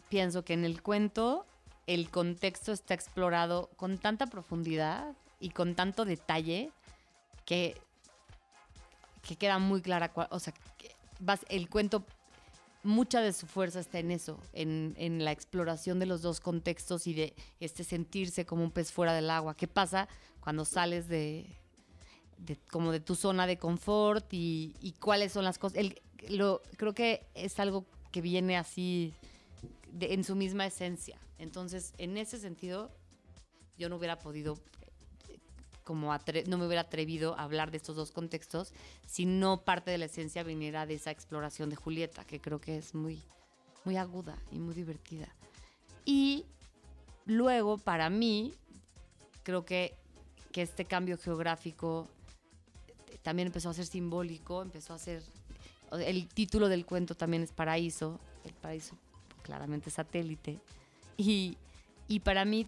pienso que en el cuento el contexto está explorado con tanta profundidad y con tanto detalle que, que queda muy clara, o sea, el cuento, mucha de su fuerza está en eso, en, en, la exploración de los dos contextos y de este sentirse como un pez fuera del agua. ¿Qué pasa cuando sales de, como de tu zona de confort y, y cuáles son las cosas? El, lo, creo que es algo que viene así en su misma esencia. Entonces, en ese sentido, yo no hubiera podido como no me hubiera atrevido a hablar de estos dos contextos si no parte de la esencia viniera de esa exploración de Julieta, que creo que es muy, muy aguda y muy divertida. Y luego, para mí, creo que, que este cambio geográfico también empezó a ser simbólico, empezó a ser... El título del cuento también es Paraíso, el paraíso claramente satélite. Y, y para mí,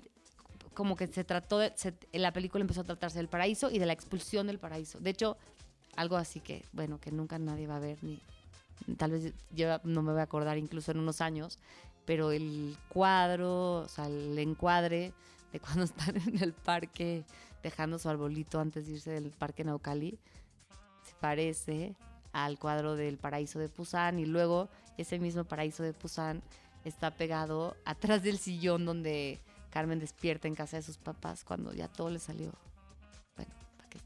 como que se trató, de, la película empezó a tratarse del paraíso y de la expulsión del paraíso. De hecho, algo así que, bueno, que nunca nadie va a ver, ni tal vez yo no me voy a acordar incluso en unos años, pero el cuadro, o sea, el encuadre de cuando (laughs) están en el parque dejando su arbolito antes de irse del parque Naucali, se parece al cuadro del paraíso de Pusan y luego ese mismo paraíso de Pusan está pegado atrás del sillón donde Carmen despierta en casa de sus papás cuando ya todo le salió. Bueno, para que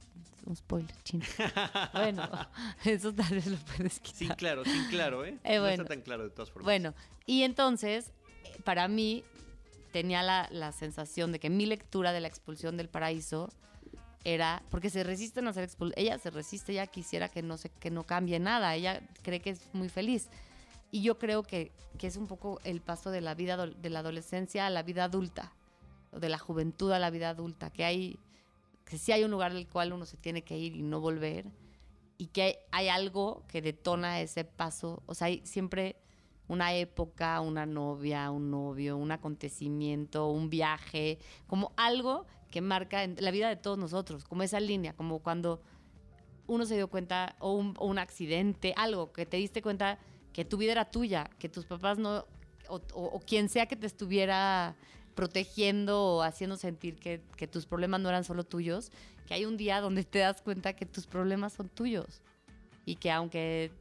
un spoiler chino. (laughs) bueno, (laughs) eso tal vez lo puedes quitar. Sin claro, sin claro, ¿eh? Eh, No bueno. está tan claro de todas formas. Bueno, y entonces, eh, para mí, tenía la, la sensación de que mi lectura de la expulsión del paraíso era porque se resisten a ser expulsadas. Ella se resiste, ella quisiera que no, se, que no cambie nada, ella cree que es muy feliz. Y yo creo que, que es un poco el paso de la vida de la adolescencia a la vida adulta, o de la juventud a la vida adulta, que hay que sí hay un lugar del cual uno se tiene que ir y no volver, y que hay, hay algo que detona ese paso, o sea, hay siempre una época, una novia, un novio, un acontecimiento, un viaje, como algo que marca en la vida de todos nosotros, como esa línea, como cuando uno se dio cuenta, o un, o un accidente, algo que te diste cuenta que tu vida era tuya, que tus papás no, o, quien sea que te estuviera protegiendo o haciendo sentir que, que tus problemas no eran solo tuyos, que hay un día donde te das cuenta que tus problemas son tuyos y que aunque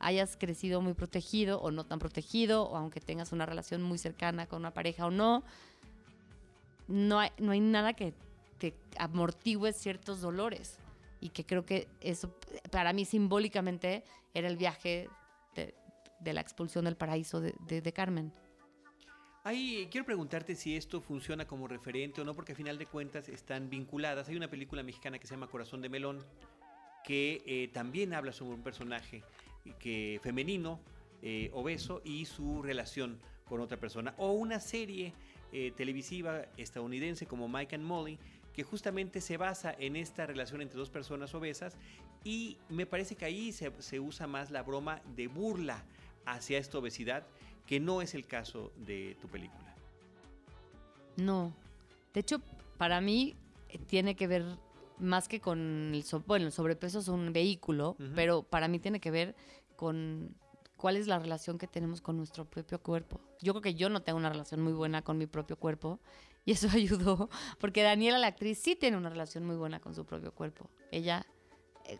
hayas crecido muy protegido o no tan protegido, o aunque tengas una relación muy cercana con una pareja o no, no hay, no hay nada que te amortigüe ciertos dolores. Y que creo que eso, para mí simbólicamente, era el viaje de, la expulsión del paraíso de, Carmen. Ahí quiero preguntarte si esto funciona como referente o no, porque a final de cuentas están vinculadas. Hay una película mexicana que se llama Corazón de Melón, que eh, también habla sobre un personaje que, femenino, eh, obeso, y su relación con otra persona. O una serie eh, televisiva estadounidense como Mike and Molly, que justamente se basa en esta relación entre dos personas obesas y me parece que ahí se usa más la broma de burla hacia esta obesidad, que no es el caso de tu película. No. De hecho, para mí eh, tiene que ver más que con el so- bueno, el sobrepeso es un vehículo, pero para mí tiene que ver con cuál es la relación que tenemos con nuestro propio cuerpo. Yo creo que yo no tengo una relación muy buena con mi propio cuerpo y eso (laughs) ayudó porque Daniela la actriz sí tiene una relación muy buena con su propio cuerpo. Ella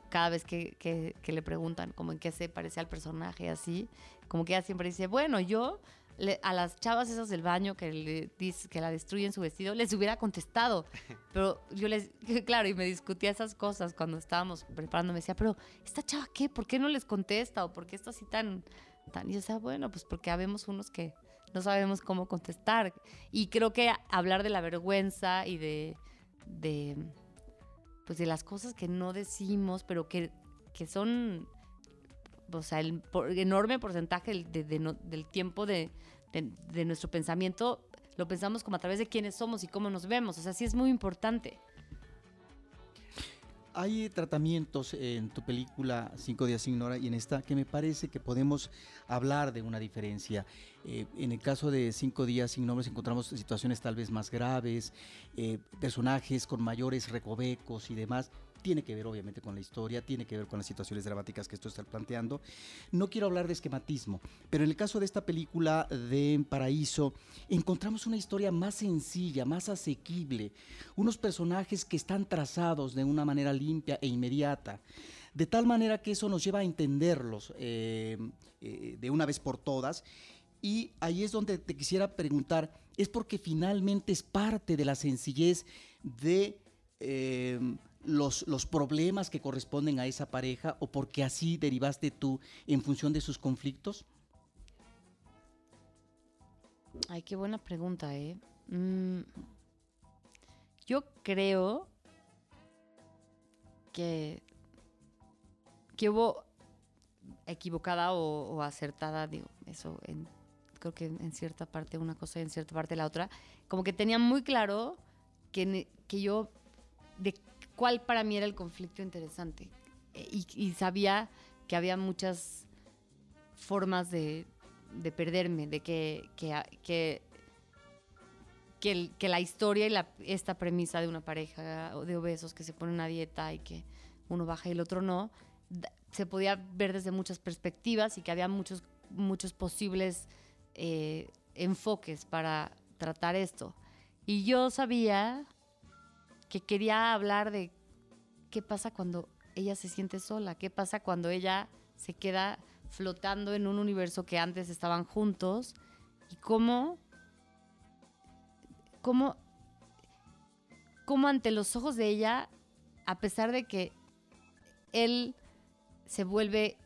cada vez que, que- que le preguntan como en qué se parece al personaje así, como que ella siempre dice, bueno, yo le- a las chavas esas del baño que, le dice, que la destruyen su vestido, les hubiera contestado. (laughs) Pero yo les, (laughs) claro, y me discutía esas cosas cuando estábamos preparando. Me decía, pero ¿esta chava qué? ¿Por qué no les contesta? ¿O por qué está así tan, tan? Y yo decía, bueno, pues porque habemos unos que no sabemos cómo contestar. Y creo que hablar de la vergüenza y de, de pues de las cosas que no decimos, pero que, que son, o sea, el enorme porcentaje de- del tiempo de nuestro pensamiento lo pensamos como a través de quiénes somos y cómo nos vemos. O sea, sí es muy importante. Hay tratamientos en tu película Cinco días sin Nora y en esta que me parece que podemos hablar de una diferencia. Eh, en el caso de Cinco días sin nombres encontramos situaciones tal vez más graves, eh, personajes con mayores recovecos y demás. Tiene que ver obviamente con la historia, tiene que ver con las situaciones dramáticas que esto está planteando. No quiero hablar de esquematismo, pero en el caso de esta película de Paraíso, encontramos una historia más sencilla, más asequible, unos personajes que están trazados de una manera limpia e inmediata, de tal manera que eso nos lleva a entenderlos eh, eh, de una vez por todas. Y ahí es donde te quisiera preguntar, ¿es porque finalmente es parte de la sencillez de eh, los, los problemas que corresponden a esa pareja o porque así derivaste tú en función de sus conflictos? Ay, qué buena pregunta, ¿eh? Mm, yo creo que, que hubo equivocada o, acertada, digo, eso en- creo que en cierta parte una cosa y en cierta parte la otra, como que tenía muy claro que, que yo, cuál para mí era el conflicto interesante. Eh, Y, y sabía que había muchas formas de, de perderme, de que, que, que, que, el- que la historia y la, esta premisa de una pareja de obesos que se pone una dieta y que uno baja y el otro no, se podía ver desde muchas perspectivas y que había muchos, muchos posibles eh, enfoques para tratar esto. Y yo sabía que quería hablar de qué pasa cuando ella se siente sola, qué pasa cuando ella se queda flotando en un universo que antes estaban juntos y cómo, cómo, cómo ante los ojos de ella, a pesar de que él se vuelve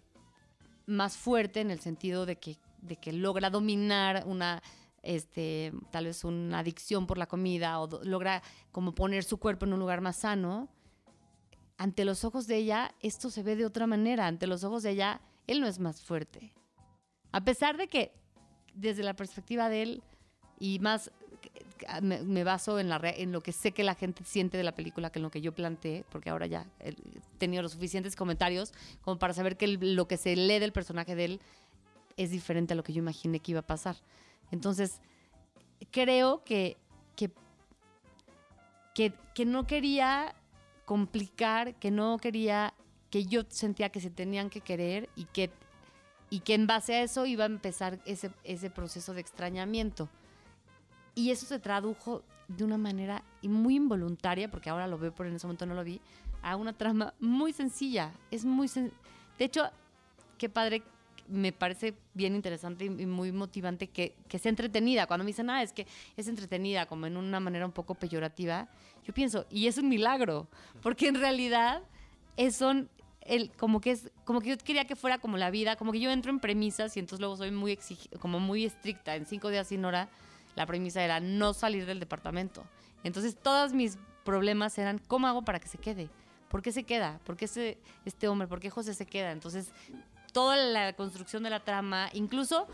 más fuerte en el sentido de que, de que logra dominar una, este, tal vez una adicción por la comida o logra como poner su cuerpo en un lugar más sano, ante los ojos de ella esto se ve de otra manera, ante los ojos de ella él no es más fuerte. A pesar de que desde la perspectiva de él y más eh, me, baso en, la, en lo que sé que la gente siente de la película que en lo que yo planteé, porque ahora ya he tenido los suficientes comentarios como para saber que lo que se lee del personaje de él es diferente a lo que yo imaginé que iba a pasar. Entonces, creo que, que, que, no quería complicar, que no quería, que yo sentía que se tenían que querer y que, y que en base a eso iba a empezar ese, ese proceso de extrañamiento. Y eso se tradujo de una manera muy involuntaria, porque ahora lo veo, pero en ese momento no lo vi, a una trama muy sencilla. Es muy sen- De hecho, qué padre, me parece bien interesante y muy motivante que, que sea entretenida. Cuando me dicen, ah, es que es entretenida, como en una manera un poco peyorativa, yo pienso, y es un milagro, porque en realidad son el, como que es como que yo quería que fuera como la vida, como que yo entro en premisas y entonces luego soy muy como muy estricta. En cinco días sin hora, la premisa era no salir del departamento. Entonces todos mis problemas eran cómo hago para que se quede. ¿Por qué se queda? ¿Por qué ese, este hombre? ¿Por qué José se queda? Entonces, toda la construcción de la trama, incluso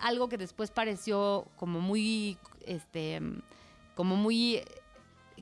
algo que después pareció como muy, este, como muy,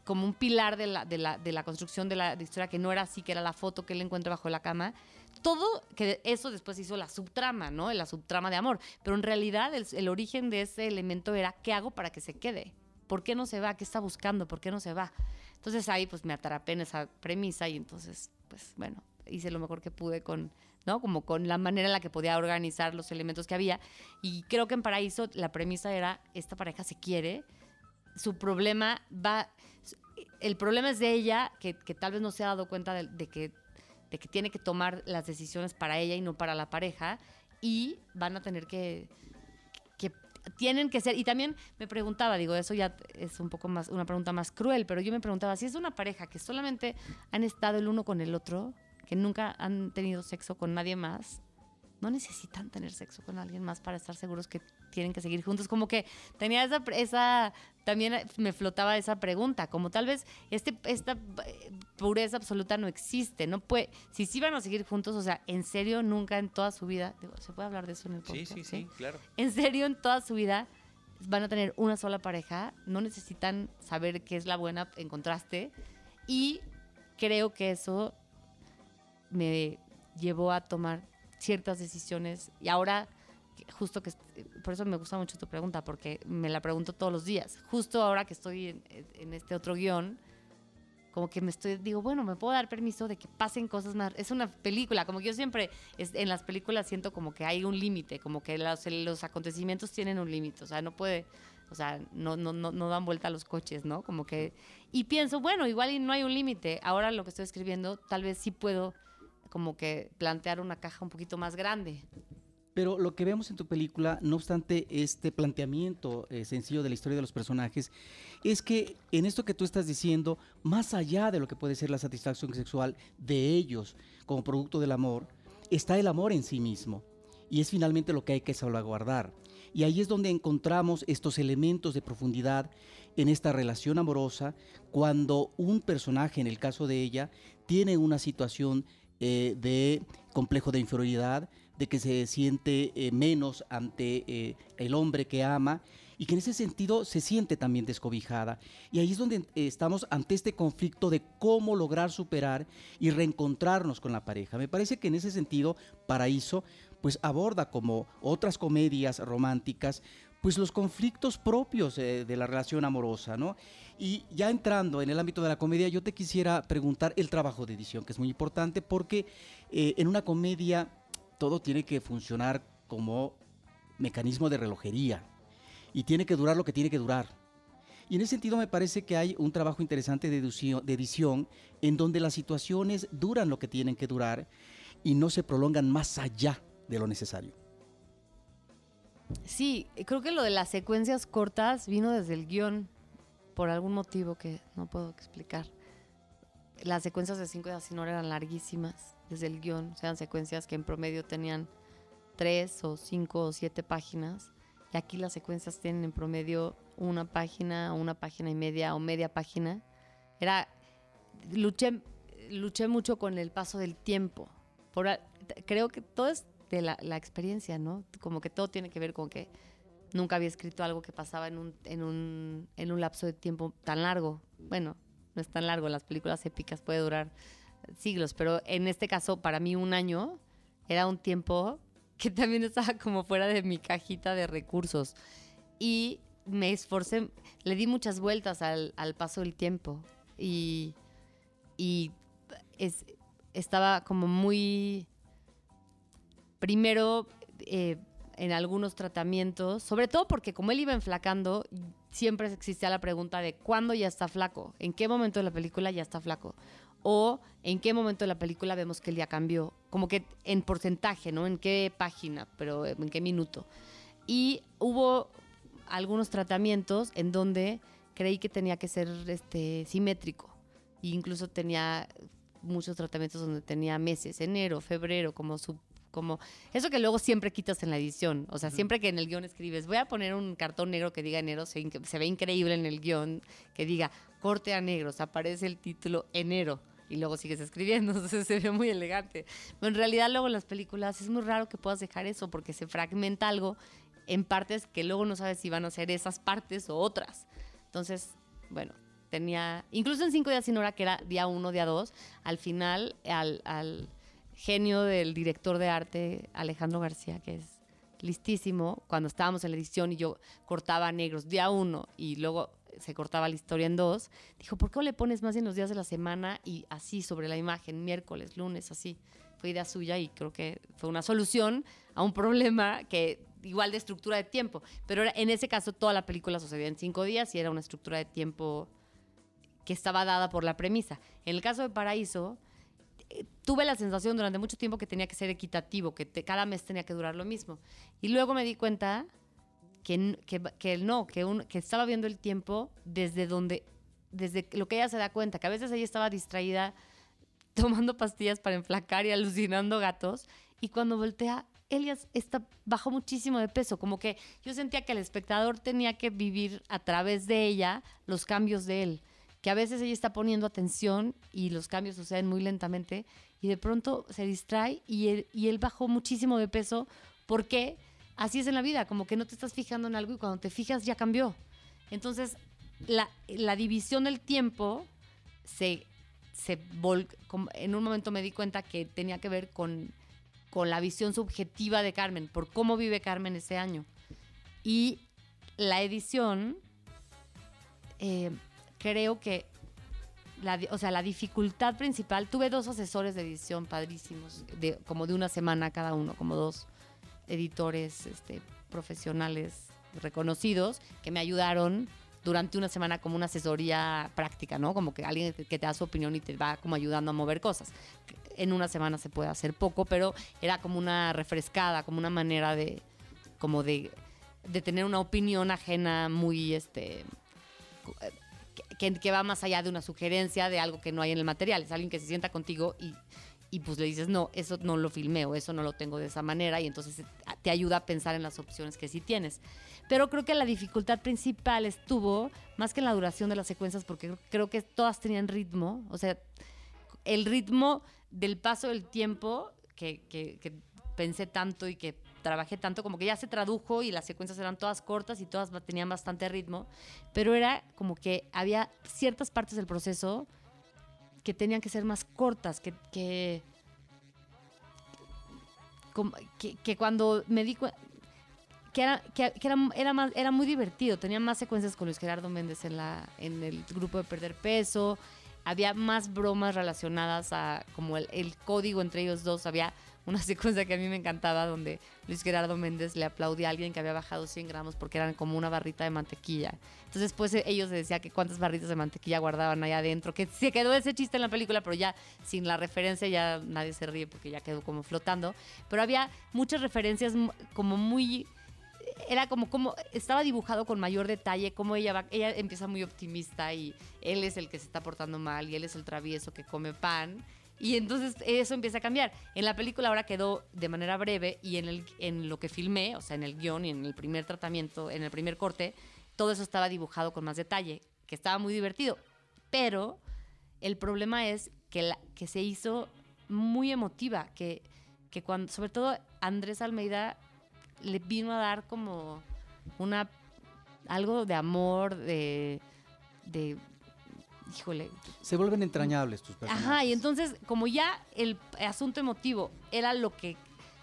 como un pilar de la, de la, de la construcción de la de historia, que no era así, que era la foto que él encuentra bajo la cama. Todo, que eso después hizo la subtrama, ¿no? La subtrama de amor. Pero en realidad el, el origen de ese elemento era, ¿qué hago para que se quede? ¿Por qué no se va? ¿Qué está buscando? ¿Por qué no se va? Entonces ahí pues me atrapé en esa premisa y entonces, pues bueno, hice lo mejor que pude con, ¿no? Como con la manera en la que podía organizar los elementos que había. Y creo que en Paraíso la premisa era, esta pareja se quiere, su problema va, el problema es de ella, que, que tal vez no se ha dado cuenta de, que, de que tiene que tomar las decisiones para ella y no para la pareja, y van a tener que, que tienen que ser, y también me preguntaba, digo, eso ya es un poco más, una pregunta más cruel, pero yo me preguntaba, si es una pareja que solamente han estado el uno con el otro, que nunca han tenido sexo con nadie más, no necesitan tener sexo con alguien más para estar seguros que tienen que seguir juntos. Como que tenía esa, esa también me flotaba esa pregunta, como tal vez este, esta eh, pureza absoluta no existe, no puede, si sí van a seguir juntos, o sea, en serio, nunca en toda su vida, digo, ¿se puede hablar de eso en el Sí, podcast? sí, sí, claro. en serio en toda su vida van a tener una sola pareja, no necesitan saber qué es la buena en contraste y creo que eso me llevó a tomar ciertas decisiones. Y ahora justo que por eso me gusta mucho tu pregunta porque me la pregunto todos los días. Justo ahora que estoy en, este otro guion como que me estoy digo bueno me puedo dar permiso de que pasen cosas más. Es una película como que yo siempre es- en las películas siento como que hay un límite como que los, los acontecimientos tienen un límite. O sea no puede o sea no, no, no, no dan vuelta a los coches no como que y pienso bueno igual no hay un límite. Ahora lo que estoy escribiendo tal vez sí puedo como que plantear una caja un poquito más grande Pero lo que vemos en tu película, no obstante este planteamiento eh, sencillo de la historia de los personajes, es que en esto que tú estás diciendo, más allá de lo que puede ser la satisfacción sexual de ellos como producto del amor, está el amor en sí mismo. Y es finalmente lo que hay que salvaguardar. Y ahí es donde encontramos estos elementos de profundidad en esta relación amorosa, cuando un personaje, en el caso de ella, tiene una situación eh, de complejo de inferioridad, de que se siente eh, menos ante eh, el hombre que ama y que en ese sentido se siente también descobijada. Y ahí es donde estamos ante este conflicto de cómo lograr superar y reencontrarnos con la pareja. Me parece que en ese sentido Paraíso pues aborda como otras comedias románticas pues los conflictos propios eh, de la relación amorosa, ¿no? Y ya entrando en el ámbito de la comedia, yo te quisiera preguntar el trabajo de edición, que es muy importante porque eh, en una comedia todo tiene que funcionar como mecanismo de relojería y tiene que durar lo que tiene que durar. Y en ese sentido me parece que hay un trabajo interesante de edición, de edición en donde las situaciones duran lo que tienen que durar y no se prolongan más allá de lo necesario. Sí, creo que lo de las secuencias cortas vino desde el guion, por algún motivo que no puedo explicar. Las secuencias de 5 de no eran larguísimas desde el guion, o sea, eran secuencias que en promedio tenían 3 o 5 o 7 páginas, y aquí las secuencias tienen en promedio una página, una página y media o media página. Era, luché, luché mucho con el paso del tiempo. Creo que todo es de la, la, experiencia, ¿no? Como que todo tiene que ver con que nunca había escrito algo que pasaba en un, en un, en un lapso de tiempo tan largo. Bueno, no es tan largo, las películas épicas puede durar siglos, pero en este caso, para mí un año era un tiempo que también estaba como fuera de mi cajita de recursos. Y me esforcé, le di muchas vueltas al, al paso del tiempo y, y es, estaba como muy, primero, eh, en algunos tratamientos, sobre todo porque como él iba enflacando, siempre existía la pregunta de cuándo ya está flaco, en qué momento de la película ya está flaco, o en qué momento de la película vemos que él ya cambió, como que en porcentaje, ¿no? En qué página, pero en qué minuto. Y hubo algunos tratamientos en donde creí que tenía que ser este, simétrico. E incluso tenía muchos tratamientos donde tenía meses, enero, febrero, como su como eso que luego siempre quitas en la edición. O sea, siempre que en el guion escribes, voy a poner un cartón negro que diga enero, se, se ve increíble en el guion, que diga corte a negros, aparece el título enero y luego sigues escribiendo, (laughs) entonces se ve muy elegante. Pero en realidad luego en las películas es muy raro que puedas dejar eso porque se fragmenta algo en partes que luego no sabes si van a ser esas partes o otras. Entonces, bueno, tenía, incluso en cinco días sin hora, que era día uno, día dos, al final, al, al genio del director de arte, Alejandro García, que es listísimo, cuando estábamos en la edición y yo cortaba negros día uno y luego se cortaba la historia en dos, dijo, ¿por qué no le pones más en los días de la semana y así sobre la imagen, miércoles, lunes, así? Fue idea suya y creo que fue una solución a un problema que igual de estructura de tiempo. Pero en ese caso toda la película sucedía en cinco días y era una estructura de tiempo que estaba dada por la premisa. En el caso de Paraíso, tuve la sensación durante mucho tiempo que tenía que ser equitativo, que cada mes tenía que durar lo mismo. Y luego me di cuenta que, que, que no, que, un, que estaba viendo el tiempo desde donde, desde lo que ella se da cuenta, que a veces ella estaba distraída (laughs) tomando pastillas para enflacar y alucinando gatos, y cuando voltea ella está, bajó muchísimo de peso, como que yo sentía que el espectador tenía que vivir a través de ella los cambios de él, que a veces ella está poniendo atención y los cambios suceden muy lentamente y de pronto se distrae y él, bajó muchísimo de peso porque así es en la vida, como que no te estás fijando en algo y cuando te fijas ya cambió. Entonces, la, división del tiempo se, se en un momento me di cuenta que tenía que ver con con la visión subjetiva de Carmen, por cómo vive Carmen ese año. Y la edición, eh, creo que, la, o sea, la dificultad principal, tuve dos asesores de edición padrísimos, de, como de una semana cada uno, como dos editores este, profesionales reconocidos que me ayudaron durante una semana como una asesoría práctica, ¿no? Como que alguien que te da su opinión y te va como ayudando a mover cosas. En una semana se puede hacer poco, pero era como una refrescada, como una manera de, como de, tener una opinión ajena muy, este, que, que, va más allá de una sugerencia de algo que no hay en el material. Es alguien que se sienta contigo y, y pues le dices, no, eso no lo filmeo, eso no lo tengo de esa manera y entonces te ayuda a pensar en las opciones que sí tienes. Pero creo que la dificultad principal estuvo más que en la duración de las secuencias, porque creo que todas tenían ritmo. O sea, el ritmo del paso del tiempo que, pensé tanto y que trabajé tanto, como que ya se tradujo y las secuencias eran todas cortas y todas tenían bastante ritmo, pero era como que había ciertas partes del proceso que tenían que ser más cortas, que, que, que, cuando me di cuenta que era, que, era, era, más, era muy divertido. Tenía más secuencias con Luis Gerardo Méndez en, la, en el grupo de Perder Peso. Había más bromas relacionadas a como el código entre ellos dos. Había una secuencia que a mí me encantaba donde Luis Gerardo Méndez le aplaudía a alguien que había bajado 100 gramos porque eran como una barrita de mantequilla. Entonces después eh, ellos decían que cuántas barritas de mantequilla guardaban ahí adentro, que se quedó ese chiste en la película, pero ya sin la referencia ya nadie se ríe porque ya quedó como flotando. Pero había muchas referencias como muy era como como estaba dibujado con mayor detalle como ella va ella empieza muy optimista y él es el que se está portando mal y él es el travieso que come pan y entonces eso empieza a cambiar. En la película ahora quedó de manera breve y en el en lo que filmé o sea en el guion y en el primer tratamiento en el primer corte todo eso estaba dibujado con más detalle que estaba muy divertido. Pero el problema es que que se hizo muy emotiva que que cuando sobre todo Andrés Almeida le vino a dar como una algo de amor, de híjole. Se vuelven entrañables tus personajes. Ajá, y entonces como ya el asunto emotivo era lo que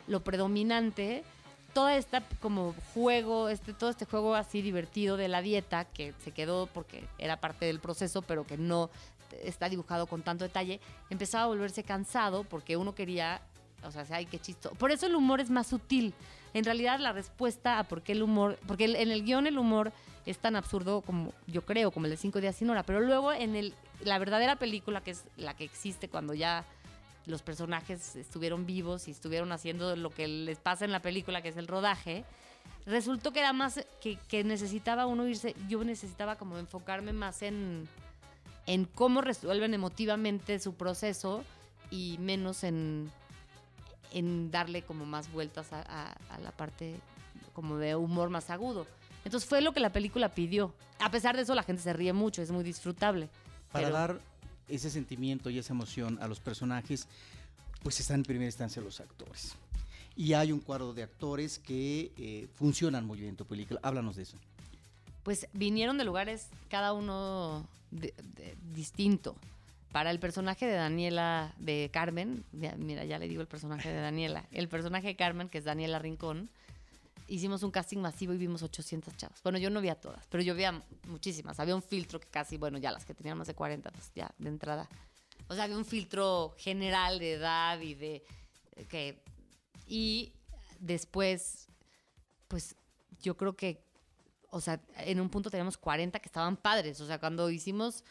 lo predominante, toda esta como juego, este todo este juego así divertido de la dieta que se quedó porque era parte del proceso, pero que no está dibujado con tanto detalle, empezaba a volverse cansado porque uno quería, o sea, ay, qué chisto. Por eso el humor es más sutil. En realidad la respuesta a por qué el humor, porque en el guion el humor es tan absurdo como yo creo, como el de Cinco días sin hora, pero luego en el, la verdadera película, que es la que existe cuando ya los personajes estuvieron vivos y estuvieron haciendo lo que les pasa en la película, que es el rodaje, resultó que era más que, necesitaba uno irse, yo necesitaba como enfocarme más en, cómo resuelven emotivamente su proceso y menos en, darle como más vueltas a- a la parte como de humor más agudo. Entonces fue lo que la película pidió. A pesar de eso la gente se ríe mucho, es muy disfrutable. Para Pero- dar ese sentimiento y esa emoción a los personajes, pues están en primera instancia los actores. Y hay un cuadro de actores que eh, funcionan muy bien en tu película. Háblanos de eso. Pues vinieron de lugares cada uno de- de- distinto. Para el personaje de Daniela, de Carmen, mira, ya le digo el personaje de Daniela. El personaje de Carmen, que es Daniela Rincón, hicimos un casting masivo y vimos 800 chavas. Bueno, yo no vi a todas, pero yo vi a muchísimas. Había un filtro que casi, bueno, ya las que tenían más de 40, pues ya de entrada. O sea, había un filtro general de edad y de que y después pues yo creo que o sea, en un punto teníamos 40 que estaban padres, o sea, cuando hicimos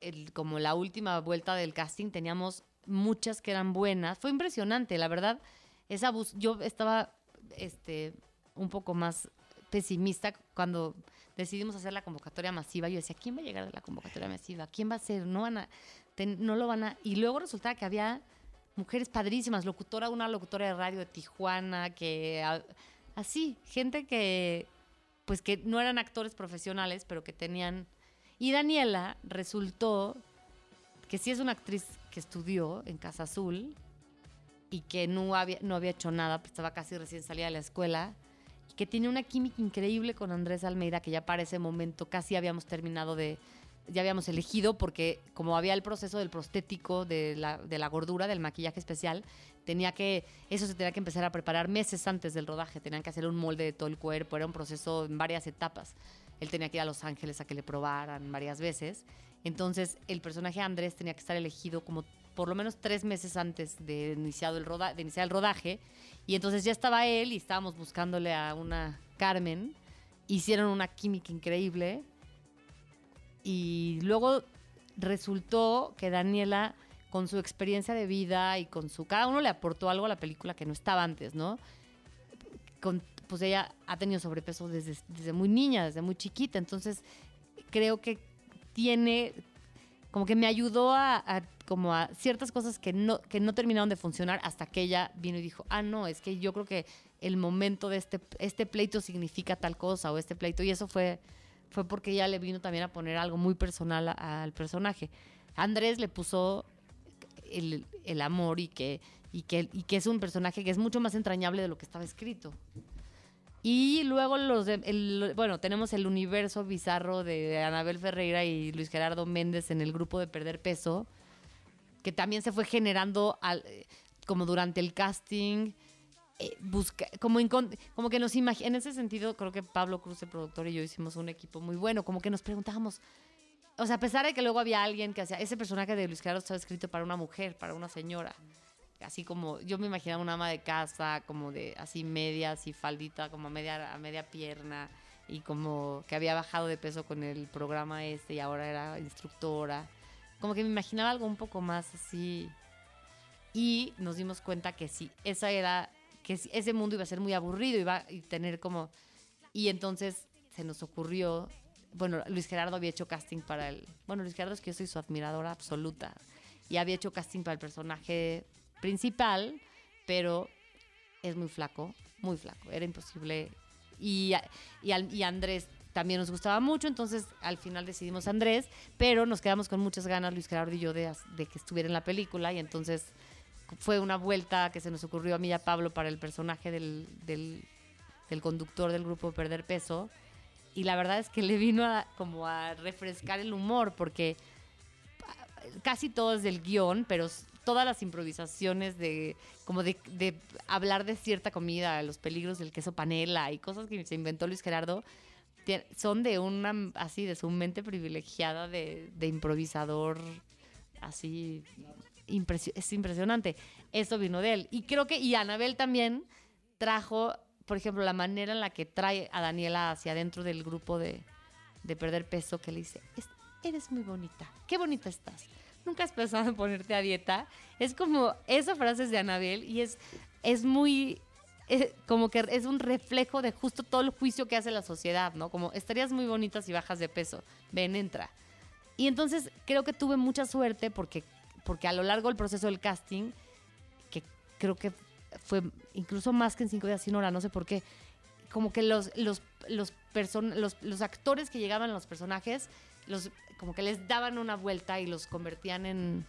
el- como la última vuelta del casting teníamos muchas que eran buenas. Fue impresionante, la verdad. Esa bus yo estaba este un poco más pesimista cuando decidimos hacer la convocatoria masiva. Yo decía, ¿quién va a llegar de la convocatoria masiva? ¿Quién va a ser? No van no lo van a y luego resultaba que había mujeres padrísimas, locutora, una locutora de radio de Tijuana, que así, gente que pues que no eran actores profesionales, pero que tenían y Daniela resultó que sí es una actriz que estudió en Casa Azul y que no había, no había hecho nada, pues estaba casi recién salida de la escuela, que tiene una química increíble con Andrés Almeida, que ya para ese momento casi habíamos terminado de, ya habíamos elegido, porque como había el proceso del prostético, de la, de la gordura, del maquillaje especial, tenía que, eso se tenía que empezar a preparar meses antes del rodaje, tenían que hacer un molde de todo el cuerpo, era un proceso en varias etapas. Él tenía que ir a Los Ángeles a que le probaran varias veces. Entonces, el personaje Andrés tenía que estar elegido como por lo menos tres meses antes de, iniciado el roda de iniciar el rodaje. Y entonces ya estaba él y estábamos buscándole a una Carmen. Hicieron una química increíble. Y luego resultó que Daniela, con su experiencia de vida y con su... Cada uno le aportó algo a la película que no estaba antes, ¿no? Con, pues ella ha tenido sobrepeso desde, desde muy niña, desde muy chiquita. Entonces, creo que tiene... Como que me ayudó a, como a ciertas cosas que no, que no terminaron de funcionar hasta que ella vino y dijo, ah, no, es que yo creo que el momento de este, este pleito significa tal cosa o este pleito. Y eso fue, fue porque ella le vino también a poner algo muy personal al personaje. Andrés le puso el, el amor y que, y, que, y que es un personaje que es mucho más entrañable de lo que estaba escrito. Y luego los de, el- bueno, tenemos el universo bizarro de Anabel Ferreira y Luis Gerardo Méndez en el grupo de Perder Peso, que también se fue generando al- eh, como durante el casting eh, busca, como, como que nos imagi- en ese sentido creo que Pablo Cruz, el productor, y yo hicimos un equipo muy bueno, como que nos preguntábamos, o sea, a pesar de que luego había alguien que hacía, ese personaje de Luis Gerardo estaba escrito para una mujer, para una señora, así como, yo me imaginaba una ama de casa, como de así media, así faldita, como a media, a media pierna, y como que había bajado de peso con el programa este y ahora era instructora, como que me imaginaba algo un poco más así, y nos dimos cuenta que sí, esa era, que ese mundo iba a ser muy aburrido, iba a tener como, y entonces se nos ocurrió, bueno, Luis Gerardo había hecho casting para el, bueno, Luis Gerardo es que yo soy su admiradora absoluta, y había hecho casting para el personaje principal, pero es muy flaco, muy flaco, era imposible. Y, y, Andrés también nos gustaba mucho, entonces al final decidimos Andrés, pero nos quedamos con muchas ganas, Luis Gerardo y yo, de, de que estuviera en la película, y entonces fue una vuelta que se nos ocurrió a mí y a Pablo para el personaje del, del, del conductor del grupo Perder Peso, y la verdad es que le vino a, como a refrescar el humor, porque casi todo es del guion, pero todas las improvisaciones de como de, hablar de cierta comida, los peligros del queso panela y cosas que se inventó Luis Gerardo, son de una así de su mente privilegiada de, improvisador así impresio- es impresionante. Eso vino de él. Y creo que, y Anabel también trajo, por ejemplo, la manera en la que trae a Daniela hacia adentro del grupo de, de perder peso, que le dice, "Es- eres muy bonita, qué bonita estás. Nunca has pensado en ponerte a dieta. Es como, esa frase es de Anabel y es, es muy, eh, como que es un reflejo de justo todo el juicio que hace la sociedad, ¿no? Como, estarías muy bonita si bajas de peso. Ven, entra. Y entonces creo que tuve mucha suerte porque, porque a lo largo del proceso del casting, que creo que fue incluso más que en cinco días sin hora, no sé por qué, como que los, los, los, person- los, los actores que llegaban a los personajes, los, como que les daban una vuelta y los convertían en,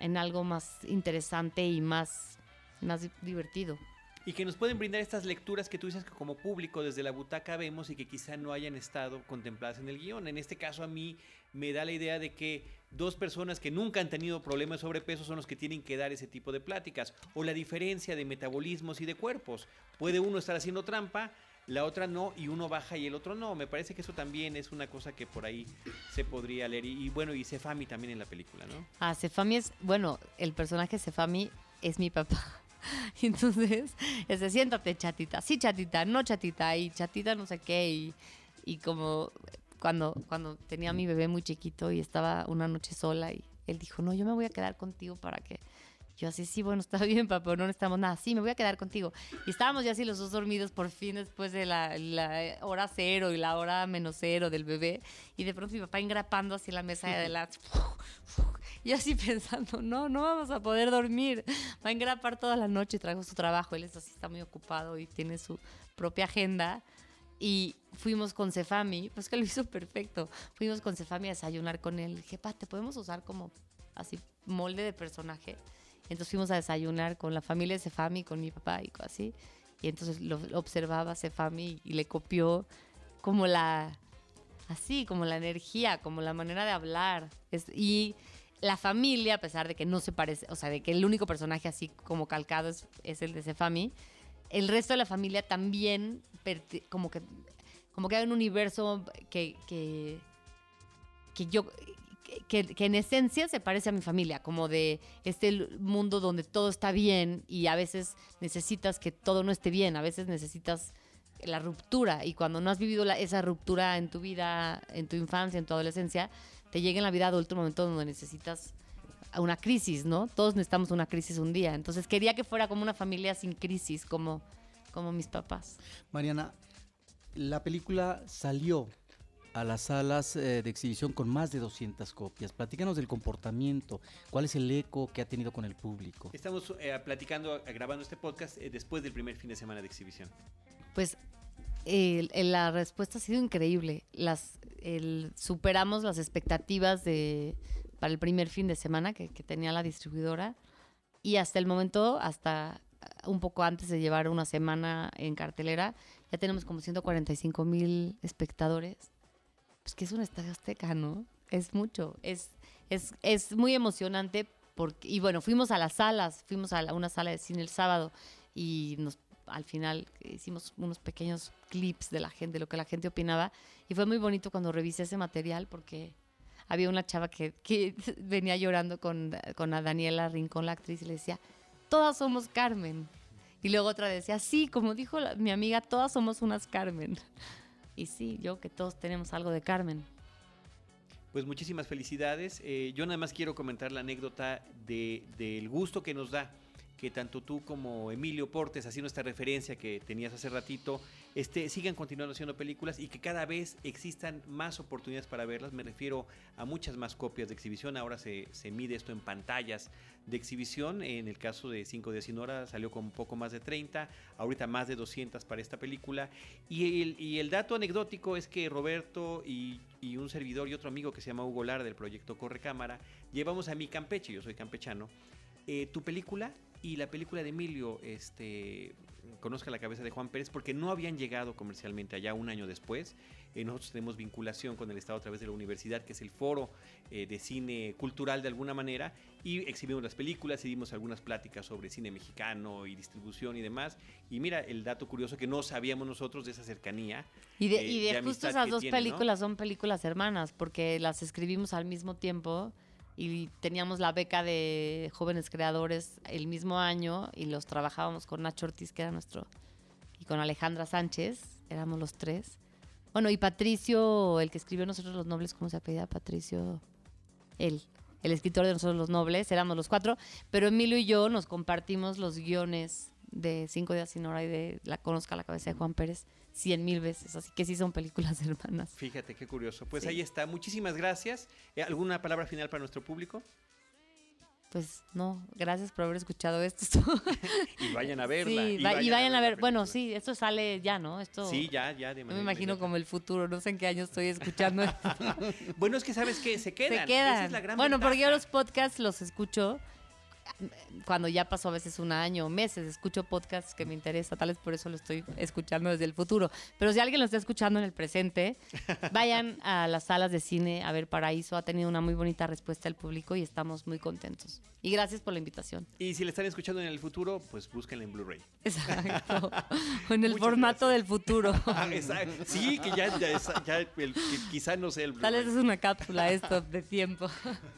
en algo más interesante y más, más di- divertido. Y que nos pueden brindar estas lecturas que tú dices que como público desde la butaca vemos y que quizá no hayan estado contempladas en el guion. En este caso a mí me da la idea de que dos personas que nunca han tenido problemas de sobrepeso son los que tienen que dar ese tipo de pláticas. O la diferencia de metabolismos y de cuerpos. Puede uno estar haciendo trampa, la otra no, y uno baja y el otro no. Me parece que eso también es una cosa que por ahí se podría leer. Y, bueno, y Cefami también en la película, ¿no? Ah, Cefami es, bueno, el personaje Cefami es mi papá. (laughs) Entonces, ese, siéntate, chatita. Sí, chatita, no chatita. Y chatita no sé qué. Y, y como cuando, cuando tenía mi bebé muy chiquito y estaba una noche sola y él dijo, no, yo me voy a quedar contigo para que... Yo así, sí, bueno, está (laughs) bien, papá, no necesitamos nada. Sí, me voy a quedar contigo. Y estábamos ya así los dos dormidos por fin después de la, la hora cero y la hora menos cero del bebé. Y de pronto mi papá engrapando así la mesa de adelante. (laughs) Y así pensando, no, no vamos a poder dormir. Va a engrapar toda la noche, trajo su trabajo. Él es así, está muy ocupado y tiene su propia agenda. Y fuimos con Cefami, pues que lo hizo perfecto. Fuimos con Cefami a desayunar con él. Dije, pa, ¿te podemos usar como así molde de personaje? Entonces fuimos a desayunar con la familia de Cefami, con mi papá y así. Y entonces lo, observaba Cefami y le copió como la, así, como la energía, como la manera de hablar. Es- y la familia, a pesar de que no se parece, o sea, de que el único personaje así como calcado es, el de Cefami, el resto de la familia también como que como que hay un universo que, que, que yo que, en esencia se parece a mi familia, como de este mundo donde todo está bien y a veces necesitas que todo no esté bien, a veces necesitas la ruptura y cuando no has vivido esa ruptura en tu vida, en tu infancia, en tu adolescencia, te llega en la vida adulta un momento donde necesitas una crisis, ¿no? Todos necesitamos una crisis un día. Entonces quería que fuera como una familia sin crisis, como, como mis papás. Mariana, la película salió a las salas eh, de exhibición con más de 200 copias. Platícanos del comportamiento, cuál es el eco que ha tenido con el público. Estamos eh, platicando, eh, grabando este podcast eh, después del primer fin de semana de exhibición. Pues la respuesta ha sido increíble. Las, el- superamos las expectativas de, para el primer fin de semana que, que tenía la distribuidora y hasta el momento, hasta un poco antes de llevar una semana en cartelera, ya tenemos como 145 mil espectadores. Pues que es un estadio azteca, ¿no? Es mucho. Es, es, es muy emocionante porque, y bueno, fuimos a las salas, fuimos a la- una sala de cine el sábado y nos, al final hicimos unos pequeños clips de la gente, lo que la gente opinaba. Y fue muy bonito cuando revisé ese material porque había una chava que, que (laughs) venía llorando con, con a Daniela Rincón, la actriz, y le decía, todas somos Carmen. Y luego otra decía, sí, como dijo la- mi amiga, todas somos unas Carmen. Y sí, yo que todos tenemos algo de Carmen. Pues muchísimas felicidades. Eh, yo nada más quiero comentar la anécdota de- del gusto que nos da que tanto tú como Emilio Portes, haciendo esta referencia que tenías hace ratito, este, sigan continuando haciendo películas y que cada vez existan más oportunidades para verlas. Me refiero a muchas más copias de exhibición. Ahora se, se mide esto en pantallas de exhibición. En el caso de 5 días sin hora salió con un poco más de 30, ahorita más de 200 para esta película. Y el, y el dato anecdótico es que Roberto y, y un servidor y otro amigo que se llama Hugo Lara del proyecto Corre Cámara, llevamos a mi Campeche, yo soy campechano, eh, tu película y la película de Emilio, este, Conozca la cabeza de Juan Pérez, porque no habían llegado comercialmente allá un año después. Eh, nosotros tenemos vinculación con el Estado a través de la universidad, que es el foro eh, de cine cultural de alguna manera, y exhibimos las películas y dimos algunas pláticas sobre cine mexicano y distribución y demás. Y mira, el dato curioso que no sabíamos nosotros de esa cercanía. Y de, eh, y de de justo esas dos películas son películas hermanas, porque las escribimos al mismo tiempo y teníamos la beca de jóvenes creadores el mismo año y los trabajábamos con Nacho Ortiz, que era nuestro, y con Alejandra Sánchez, éramos los tres. Bueno, y Patricio, el que escribió Nosotros los Nobles, ¿cómo se apellida? Patricio, él, el escritor de Nosotros los Nobles, éramos los cuatro, pero Emilio y yo nos compartimos los guiones de Cinco días sin hora y de La conozca la cabeza de Juan Pérez cien mil veces, así que sí son películas (laughs) hermanas. Fíjate qué curioso. Pues Sí. ahí está. Muchísimas gracias. Eh, ¿Alguna palabra final para nuestro público? Pues no, gracias por haber escuchado esto. (laughs) Y vayan a verla. Sí, y vayan a ver, bueno, sí, esto sale ya, ¿no? Esto Sí, ya, ya. de no me manera imagino inmediata. como el futuro, no sé en qué año estoy escuchando. esto. (laughs) Bueno, es que sabes que se quedan. Se Esa quedan. es la gran bueno, porque yo los podcasts los escucho cuando ya pasó a veces un año o meses. Escucho podcasts que me interesa, tal vez por eso lo estoy escuchando desde el futuro. Pero si alguien lo está escuchando en el presente, (laughs) vayan a las salas de cine a ver Paraíso. Ha tenido una muy bonita respuesta del público y estamos muy contentos. Y gracias por la invitación. Y si le están escuchando en el futuro, pues búsquenla en Blu-ray. Exacto. O (laughs) en el Muchas formato gracias. del futuro. (laughs) Ah, exacto. Sí, que ya, ya, ya el- que quizá no sea el Tal vez Blu-ray. es una cápsula esto de tiempo.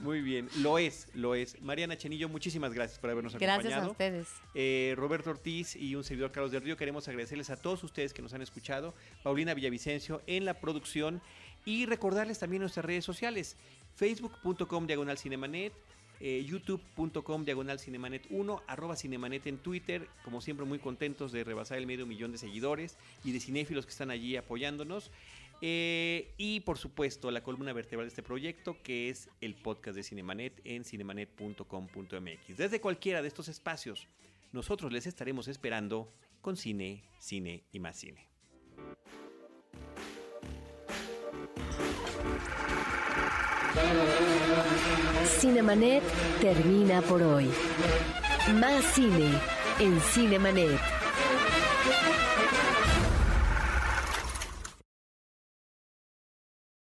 Muy bien, lo es, lo es. Mariana Chenillo, muchísimas gracias por habernos Gracias a acompañado. ustedes. Eh, Roberto Ortiz y un servidor Carlos del Río, queremos agradecerles a todos ustedes que nos han escuchado. Paulina Villavicencio en la producción y recordarles también nuestras redes sociales. Facebook.com diagonal cinemanet, eh, youtube.com diagonal cinemanet 1, arroba cinemanet en Twitter. Como siempre, muy contentos de rebasar el medio millón de seguidores y de cinéfilos que están allí apoyándonos. Eh, y por supuesto, la columna vertebral de este proyecto, que es el podcast de Cinemanet en cinemanet.com.mx. Desde cualquiera de estos espacios, nosotros les estaremos esperando con cine, cine y más cine. Cinemanet termina por hoy. Más cine en Cinemanet.